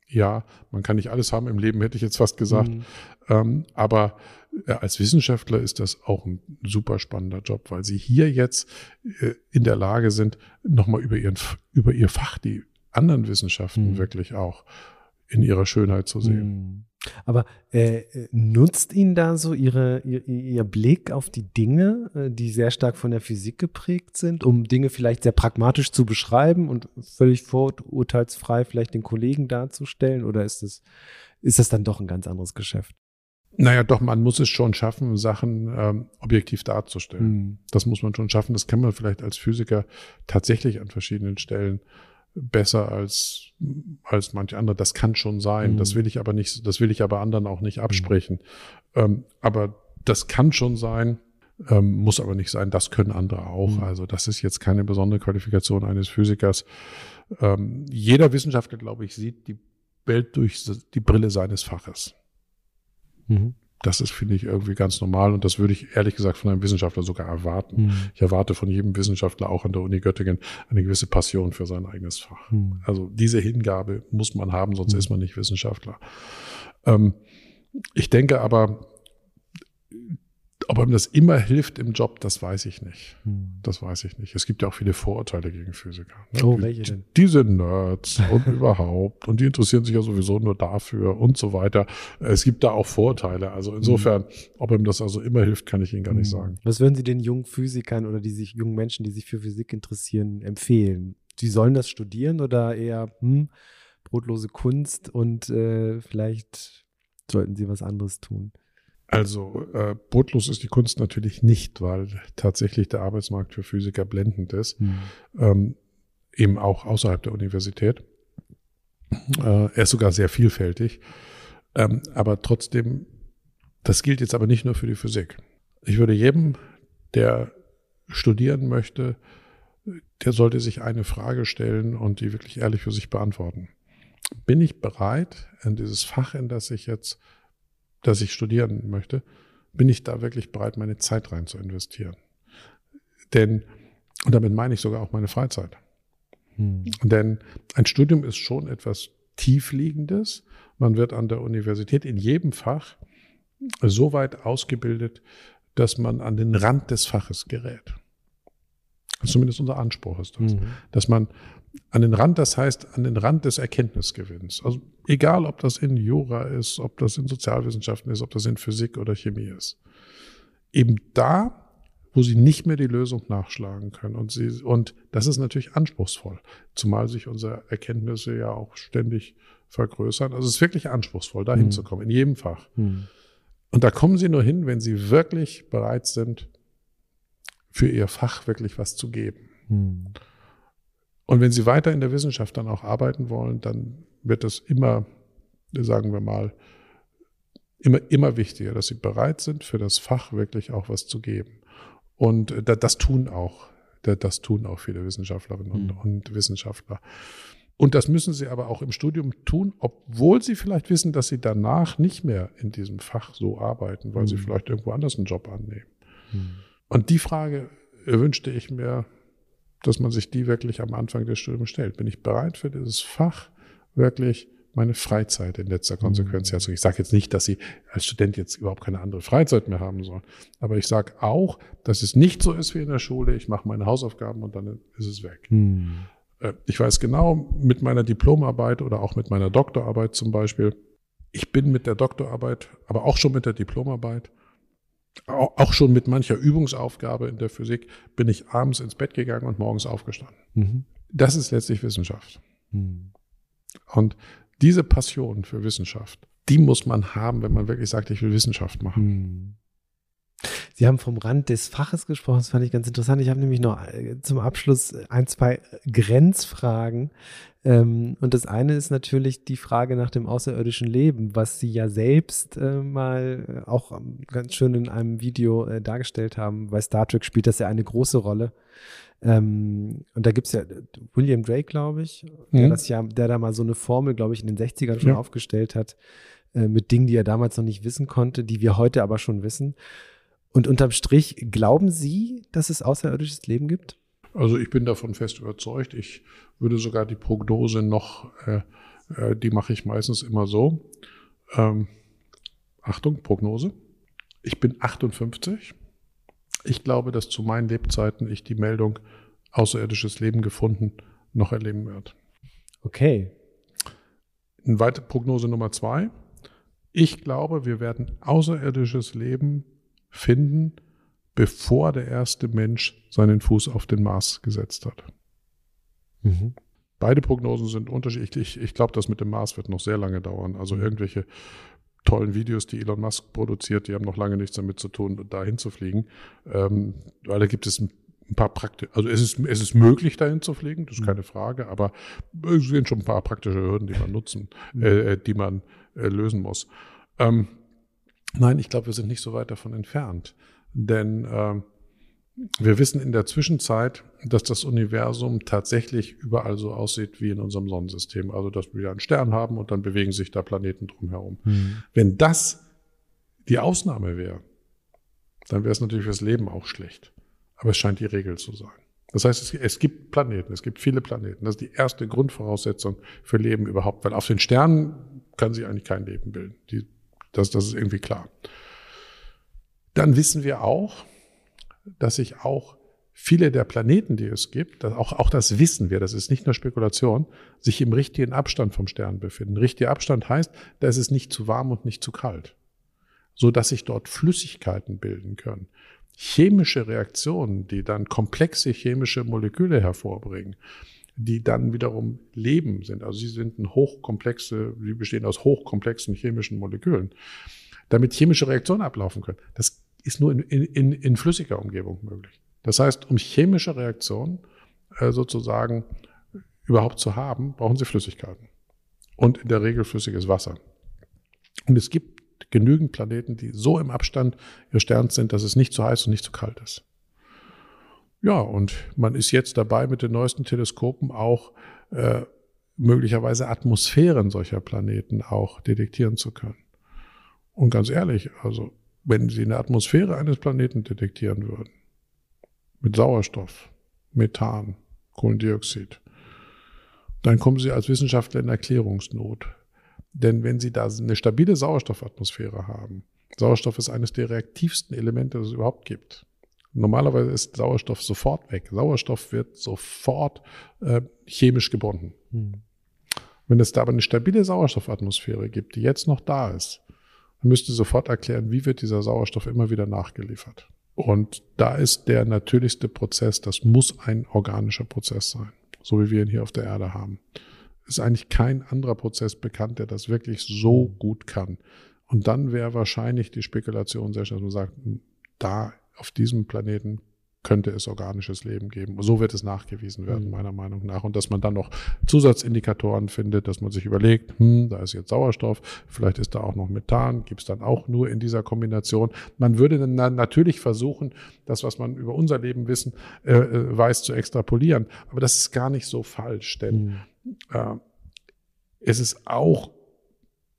Ja, man kann nicht alles haben im Leben, hätte ich jetzt fast gesagt. Mhm. Ähm, aber äh, als Wissenschaftler ist das auch ein super spannender Job, weil sie hier jetzt äh, in der Lage sind, nochmal über, ihren, über ihr Fach, die anderen Wissenschaften mhm. wirklich auch in ihrer Schönheit zu sehen. Mhm. Aber äh, nutzt ihn da so ihre, ihr, ihr Blick auf die Dinge, äh, die sehr stark von der Physik geprägt sind, um Dinge vielleicht sehr pragmatisch zu beschreiben und völlig vorurteilsfrei vielleicht den Kollegen darzustellen? Oder ist das, ist das dann doch ein ganz anderes Geschäft? Naja, doch, man muss es schon schaffen, Sachen ähm, objektiv darzustellen. Mhm. Das muss man schon schaffen. Das kann man vielleicht als Physiker tatsächlich an verschiedenen Stellen besser als, als manche andere. Das kann schon sein. Mhm. Das will ich aber nicht, das will ich aber anderen auch nicht absprechen. Mhm. Ähm, aber das kann schon sein, ähm, muss aber nicht sein. Das können andere auch. Mhm. Also das ist jetzt keine besondere Qualifikation eines Physikers. Ähm, jeder Wissenschaftler, glaube ich, sieht die Welt durch die Brille seines Faches. Mhm. Das ist, finde ich, irgendwie ganz normal und das würde ich ehrlich gesagt von einem Wissenschaftler sogar erwarten. Mhm. Ich erwarte von jedem Wissenschaftler auch an der Uni Göttingen eine gewisse Passion für sein eigenes Fach. Mhm. Also diese Hingabe muss man haben, sonst mhm. ist man nicht Wissenschaftler. Ähm, ich denke aber, ob einem das immer hilft im Job, das weiß ich nicht. Hm. Das weiß ich nicht. Es gibt ja auch viele Vorurteile gegen Physiker. Ne? Oh, welche denn? Diese Nerds und überhaupt. Und die interessieren sich ja sowieso nur dafür und so weiter. Es gibt da auch Vorurteile. Also insofern, hm. ob ihm das also immer hilft, kann ich Ihnen gar nicht hm. sagen. Was würden Sie den jungen Physikern oder die sich, jungen Menschen, die sich für Physik interessieren, empfehlen? Sie sollen das studieren oder eher hm, brotlose Kunst und äh, vielleicht sollten sie was anderes tun? Also äh, brotlos ist die Kunst natürlich nicht, weil tatsächlich der Arbeitsmarkt für Physiker blendend ist, mhm. ähm, eben auch außerhalb der Universität. Äh, er ist sogar sehr vielfältig, ähm, aber trotzdem, das gilt jetzt aber nicht nur für die Physik. Ich würde jedem, der studieren möchte, der sollte sich eine Frage stellen und die wirklich ehrlich für sich beantworten. Bin ich bereit, in dieses Fach, in das ich jetzt dass ich studieren möchte, bin ich da wirklich bereit, meine Zeit rein zu investieren. Denn, und damit meine ich sogar auch meine Freizeit. Hm. Denn ein Studium ist schon etwas Tiefliegendes. Man wird an der Universität in jedem Fach so weit ausgebildet, dass man an den Rand des Faches gerät. Zumindest unser Anspruch ist das. Mhm. Dass man an den Rand, das heißt an den Rand des Erkenntnisgewinns. Also egal, ob das in Jura ist, ob das in Sozialwissenschaften ist, ob das in Physik oder Chemie ist. Eben da, wo sie nicht mehr die Lösung nachschlagen können. Und, sie, und das ist natürlich anspruchsvoll, zumal sich unsere Erkenntnisse ja auch ständig vergrößern. Also es ist wirklich anspruchsvoll, da hinzukommen, mhm. in jedem Fach. Mhm. Und da kommen sie nur hin, wenn sie wirklich bereit sind, für ihr Fach wirklich was zu geben. Mhm. Und wenn Sie weiter in der Wissenschaft dann auch arbeiten wollen, dann wird es immer, sagen wir mal, immer, immer wichtiger, dass Sie bereit sind, für das Fach wirklich auch was zu geben. Und äh, das tun auch, das tun auch viele Wissenschaftlerinnen und, mhm. und Wissenschaftler. Und das müssen sie aber auch im Studium tun, obwohl sie vielleicht wissen, dass sie danach nicht mehr in diesem Fach so arbeiten, weil mhm. sie vielleicht irgendwo anders einen Job annehmen. Mhm. Und die Frage wünschte ich mir, dass man sich die wirklich am Anfang des Studiums stellt. Bin ich bereit für dieses Fach wirklich meine Freizeit in letzter Konsequenz herzugeben? Ich sage jetzt nicht, dass Sie als Student jetzt überhaupt keine andere Freizeit mehr haben sollen, aber ich sage auch, dass es nicht so ist wie in der Schule. Ich mache meine Hausaufgaben und dann ist es weg. Mhm. Ich weiß genau, mit meiner Diplomarbeit oder auch mit meiner Doktorarbeit zum Beispiel, ich bin mit der Doktorarbeit, aber auch schon mit der Diplomarbeit auch schon mit mancher Übungsaufgabe in der Physik bin ich abends ins Bett gegangen und morgens aufgestanden. Mhm. Das ist letztlich Wissenschaft. Mhm. Und diese Passion für Wissenschaft, die muss man haben, wenn man wirklich sagt, ich will Wissenschaft machen. Mhm. Sie haben vom Rand des Faches gesprochen, das fand ich ganz interessant. Ich habe nämlich noch äh, zum Abschluss ein, zwei Grenzfragen. Ähm, und das eine ist natürlich die Frage nach dem außerirdischen Leben, was Sie ja selbst äh, mal auch ganz schön in einem Video äh, dargestellt haben. Bei Star Trek spielt das ja eine große Rolle. Ähm, und da gibt es ja William Drake, glaube ich, mhm. der, das ja, der da mal so eine Formel, glaube ich, in den 60ern schon ja. aufgestellt hat, mit Dingen, die er damals noch nicht wissen konnte, die wir heute aber schon wissen. Und unterm Strich, glauben Sie, dass es außerirdisches Leben gibt? Also ich bin davon fest überzeugt. Ich würde sogar die Prognose noch, äh, äh, die mache ich meistens immer so. Ähm, Achtung, Prognose. Ich bin 58. Ich glaube, dass zu meinen Lebzeiten ich die Meldung außerirdisches Leben gefunden noch erleben werde. Okay. Eine weitere Prognose Nummer zwei. Ich glaube, wir werden außerirdisches Leben finden, bevor der erste Mensch seinen Fuß auf den Mars gesetzt hat. Mhm. Beide Prognosen sind unterschiedlich. Ich, ich glaube, das mit dem Mars wird noch sehr lange dauern. Also irgendwelche tollen Videos, die Elon Musk produziert, die haben noch lange nichts damit zu tun, dahin zu fliegen. Ähm, weil da gibt es ein paar praktische, also es ist, es ist möglich, dahin zu fliegen, das ist mhm. keine Frage, aber es sind schon ein paar praktische Hürden, die man nutzen, mhm. äh, die man äh, lösen muss. Ähm, Nein, ich glaube, wir sind nicht so weit davon entfernt. Denn äh, wir wissen in der Zwischenzeit, dass das Universum tatsächlich überall so aussieht wie in unserem Sonnensystem. Also, dass wir einen Stern haben und dann bewegen sich da Planeten drumherum. Mhm. Wenn das die Ausnahme wäre, dann wäre es natürlich fürs Leben auch schlecht. Aber es scheint die Regel zu sein. Das heißt, es, es, gibt Planeten, es gibt viele Planeten. Das ist die erste Grundvoraussetzung für Leben überhaupt, weil auf den Sternen kann sich eigentlich kein Leben bilden. Die das, das ist irgendwie klar. Dann wissen wir auch, dass sich auch viele der Planeten, die es gibt, auch, auch das wissen wir, das ist nicht nur Spekulation, sich im richtigen Abstand vom Stern befinden. Richtiger Abstand heißt, da ist es nicht zu warm und nicht zu kalt, so dass sich dort Flüssigkeiten bilden können. Chemische Reaktionen, die dann komplexe chemische Moleküle hervorbringen, die dann wiederum Leben sind. Also sie sind ein hochkomplexe, sie bestehen aus hochkomplexen chemischen Molekülen. Damit chemische Reaktionen ablaufen können. Das ist nur in, in, in flüssiger Umgebung möglich. Das heißt, um chemische Reaktionen äh, sozusagen überhaupt zu haben, brauchen sie Flüssigkeiten. Und in der Regel flüssiges Wasser. Und es gibt genügend Planeten, die so im Abstand ihres Sterns sind, dass es nicht zu heiß und nicht zu kalt ist. Ja, und man ist jetzt dabei, mit den neuesten Teleskopen auch äh, möglicherweise Atmosphären solcher Planeten auch detektieren zu können. Und ganz ehrlich, also wenn Sie eine Atmosphäre eines Planeten detektieren würden, mit Sauerstoff, Methan, Kohlendioxid, dann kommen Sie als Wissenschaftler in Erklärungsnot. Denn wenn Sie da eine stabile Sauerstoffatmosphäre haben, Sauerstoff ist eines der reaktivsten Elemente, das es überhaupt gibt. Normalerweise ist Sauerstoff sofort weg. Sauerstoff wird sofort äh, chemisch gebunden. Hm. Wenn es da aber eine stabile Sauerstoffatmosphäre gibt, die jetzt noch da ist, dann müsst ihr sofort erklären, wie wird dieser Sauerstoff immer wieder nachgeliefert. Und da ist der natürlichste Prozess, das muss ein organischer Prozess sein, so wie wir ihn hier auf der Erde haben. Ist eigentlich kein anderer Prozess bekannt, der das wirklich so gut kann. Und dann wäre wahrscheinlich die Spekulation sehr schnell, dass man sagt, hm, da auf diesem Planeten könnte es organisches Leben geben. So wird es nachgewiesen werden, mhm. meiner Meinung nach. Und dass man dann noch Zusatzindikatoren findet, dass man sich überlegt, hm, da ist jetzt Sauerstoff, vielleicht ist da auch noch Methan, gibt es dann auch nur in dieser Kombination. Man würde dann natürlich versuchen, das, was man über unser Leben wissen, äh, äh weiß, zu extrapolieren. Aber das ist gar nicht so falsch, denn mhm. äh, es ist auch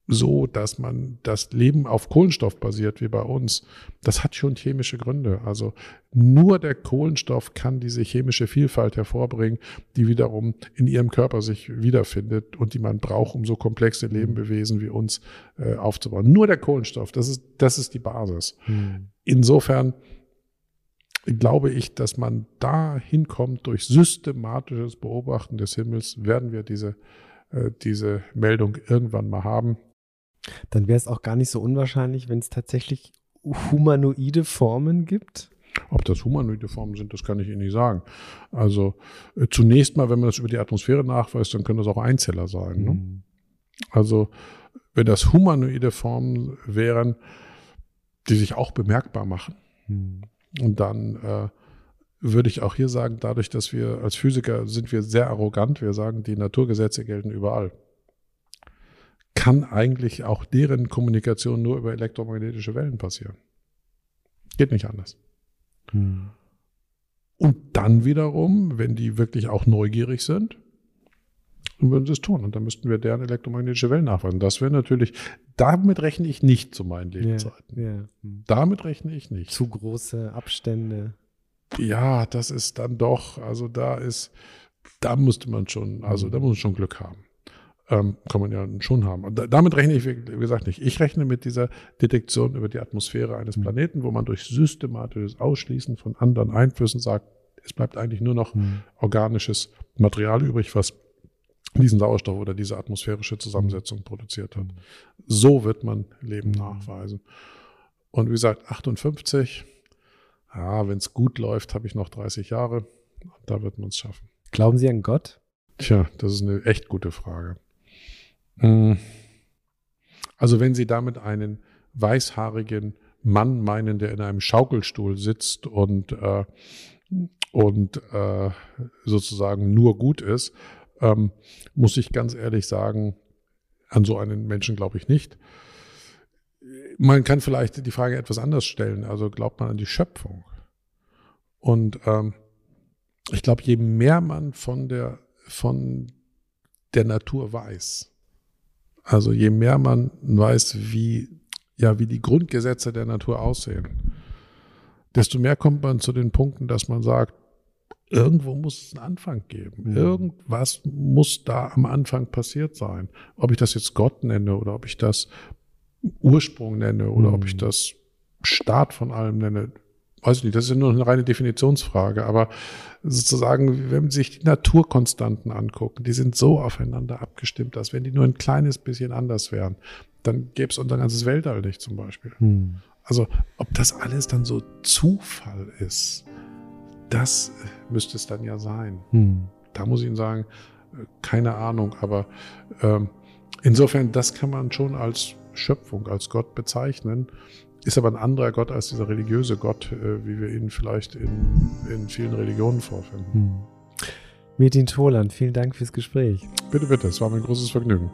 so, dass man das Leben auf Kohlenstoff basiert, wie bei uns, das hat schon chemische Gründe. Also nur der Kohlenstoff kann diese chemische Vielfalt hervorbringen, die wiederum in ihrem Körper sich wiederfindet und die man braucht, um so komplexe Lebewesen wie uns äh, aufzubauen. Nur der Kohlenstoff, das ist, das ist die Basis. Hm. Insofern glaube ich, dass man da hinkommt, durch systematisches Beobachten des Himmels werden wir diese, äh, diese Meldung irgendwann mal haben. Dann wäre es auch gar nicht so unwahrscheinlich, wenn es tatsächlich humanoide Formen gibt. Ob das humanoide Formen sind, das kann ich Ihnen nicht sagen. Also äh, zunächst mal, wenn man das über die Atmosphäre nachweist, dann können das auch Einzeller sein. Mhm. Ne? Hm. Also wenn das humanoide Formen wären, die sich auch bemerkbar machen, mhm. und dann äh, würde ich auch hier sagen, dadurch, dass wir als Physiker sind wir sehr arrogant, wir sagen, die Naturgesetze gelten überall kann eigentlich auch deren Kommunikation nur über elektromagnetische Wellen passieren. Geht nicht anders. Hm. Und dann wiederum, wenn die wirklich auch neugierig sind, dann würden sie es tun. Und dann müssten wir deren elektromagnetische Wellen nachweisen. Das wäre natürlich, damit rechne ich nicht zu meinen Lebzeiten. Ja, ja. Hm. Damit rechne ich nicht. Zu große Abstände. Ja, das ist dann doch, also da ist, da müsste man schon, also da muss man schon Glück haben ähm, kann man ja schon haben. Und damit rechne ich, wie gesagt, nicht. Ich rechne mit dieser Detektion über die Atmosphäre eines mhm. Planeten, wo man durch systematisches Ausschließen von anderen Einflüssen sagt, es bleibt eigentlich nur noch mhm. organisches Material übrig, was diesen Sauerstoff oder diese atmosphärische Zusammensetzung produziert hat. Mhm. So wird man Leben mhm. nachweisen. Und wie gesagt, 58, ja, wenn es gut läuft, habe ich noch 30 Jahre. Da wird man es schaffen. Glauben Sie an Gott? Tja, das ist eine echt gute Frage. Hm. Also wenn Sie damit einen weißhaarigen Mann meinen, der in einem Schaukelstuhl sitzt und, äh, und äh, sozusagen nur gut ist, ähm, muss ich ganz ehrlich sagen, an so einen Menschen glaube ich nicht. Man kann vielleicht die Frage etwas anders stellen. Also glaubt man an die Schöpfung? Und ähm, ich glaube, je mehr man von der, von der Natur weiß, also je mehr man weiß, wie, ja, wie die Grundgesetze der Natur aussehen, desto mehr kommt man zu den Punkten, dass man sagt, irgendwo muss es einen Anfang geben. Mhm. Irgendwas muss da am Anfang passiert sein. Ob ich das jetzt Gott nenne oder ob ich das Ursprung nenne oder mhm. ob ich das Start von allem nenne, weiß ich nicht, das ist ja nur eine reine Definitionsfrage, aber sozusagen, wenn man sich die Naturkonstanten angucken, die sind so aufeinander abgestimmt, dass wenn die nur ein kleines bisschen anders wären, dann gäbe es unser ganzes Weltall nicht zum Beispiel. Hm. Also ob das alles dann so Zufall ist, das müsste es dann ja sein. Hm. Da muss ich Ihnen sagen, keine Ahnung, aber ähm, insofern, das kann man schon als Schöpfung, als Gott bezeichnen. Ist aber ein anderer Gott als dieser religiöse Gott, äh, wie wir ihn vielleicht in, in vielen Religionen vorfinden. Hm. Metin Toland, vielen Dank fürs Gespräch. Bitte, bitte, es war mein großes Vergnügen.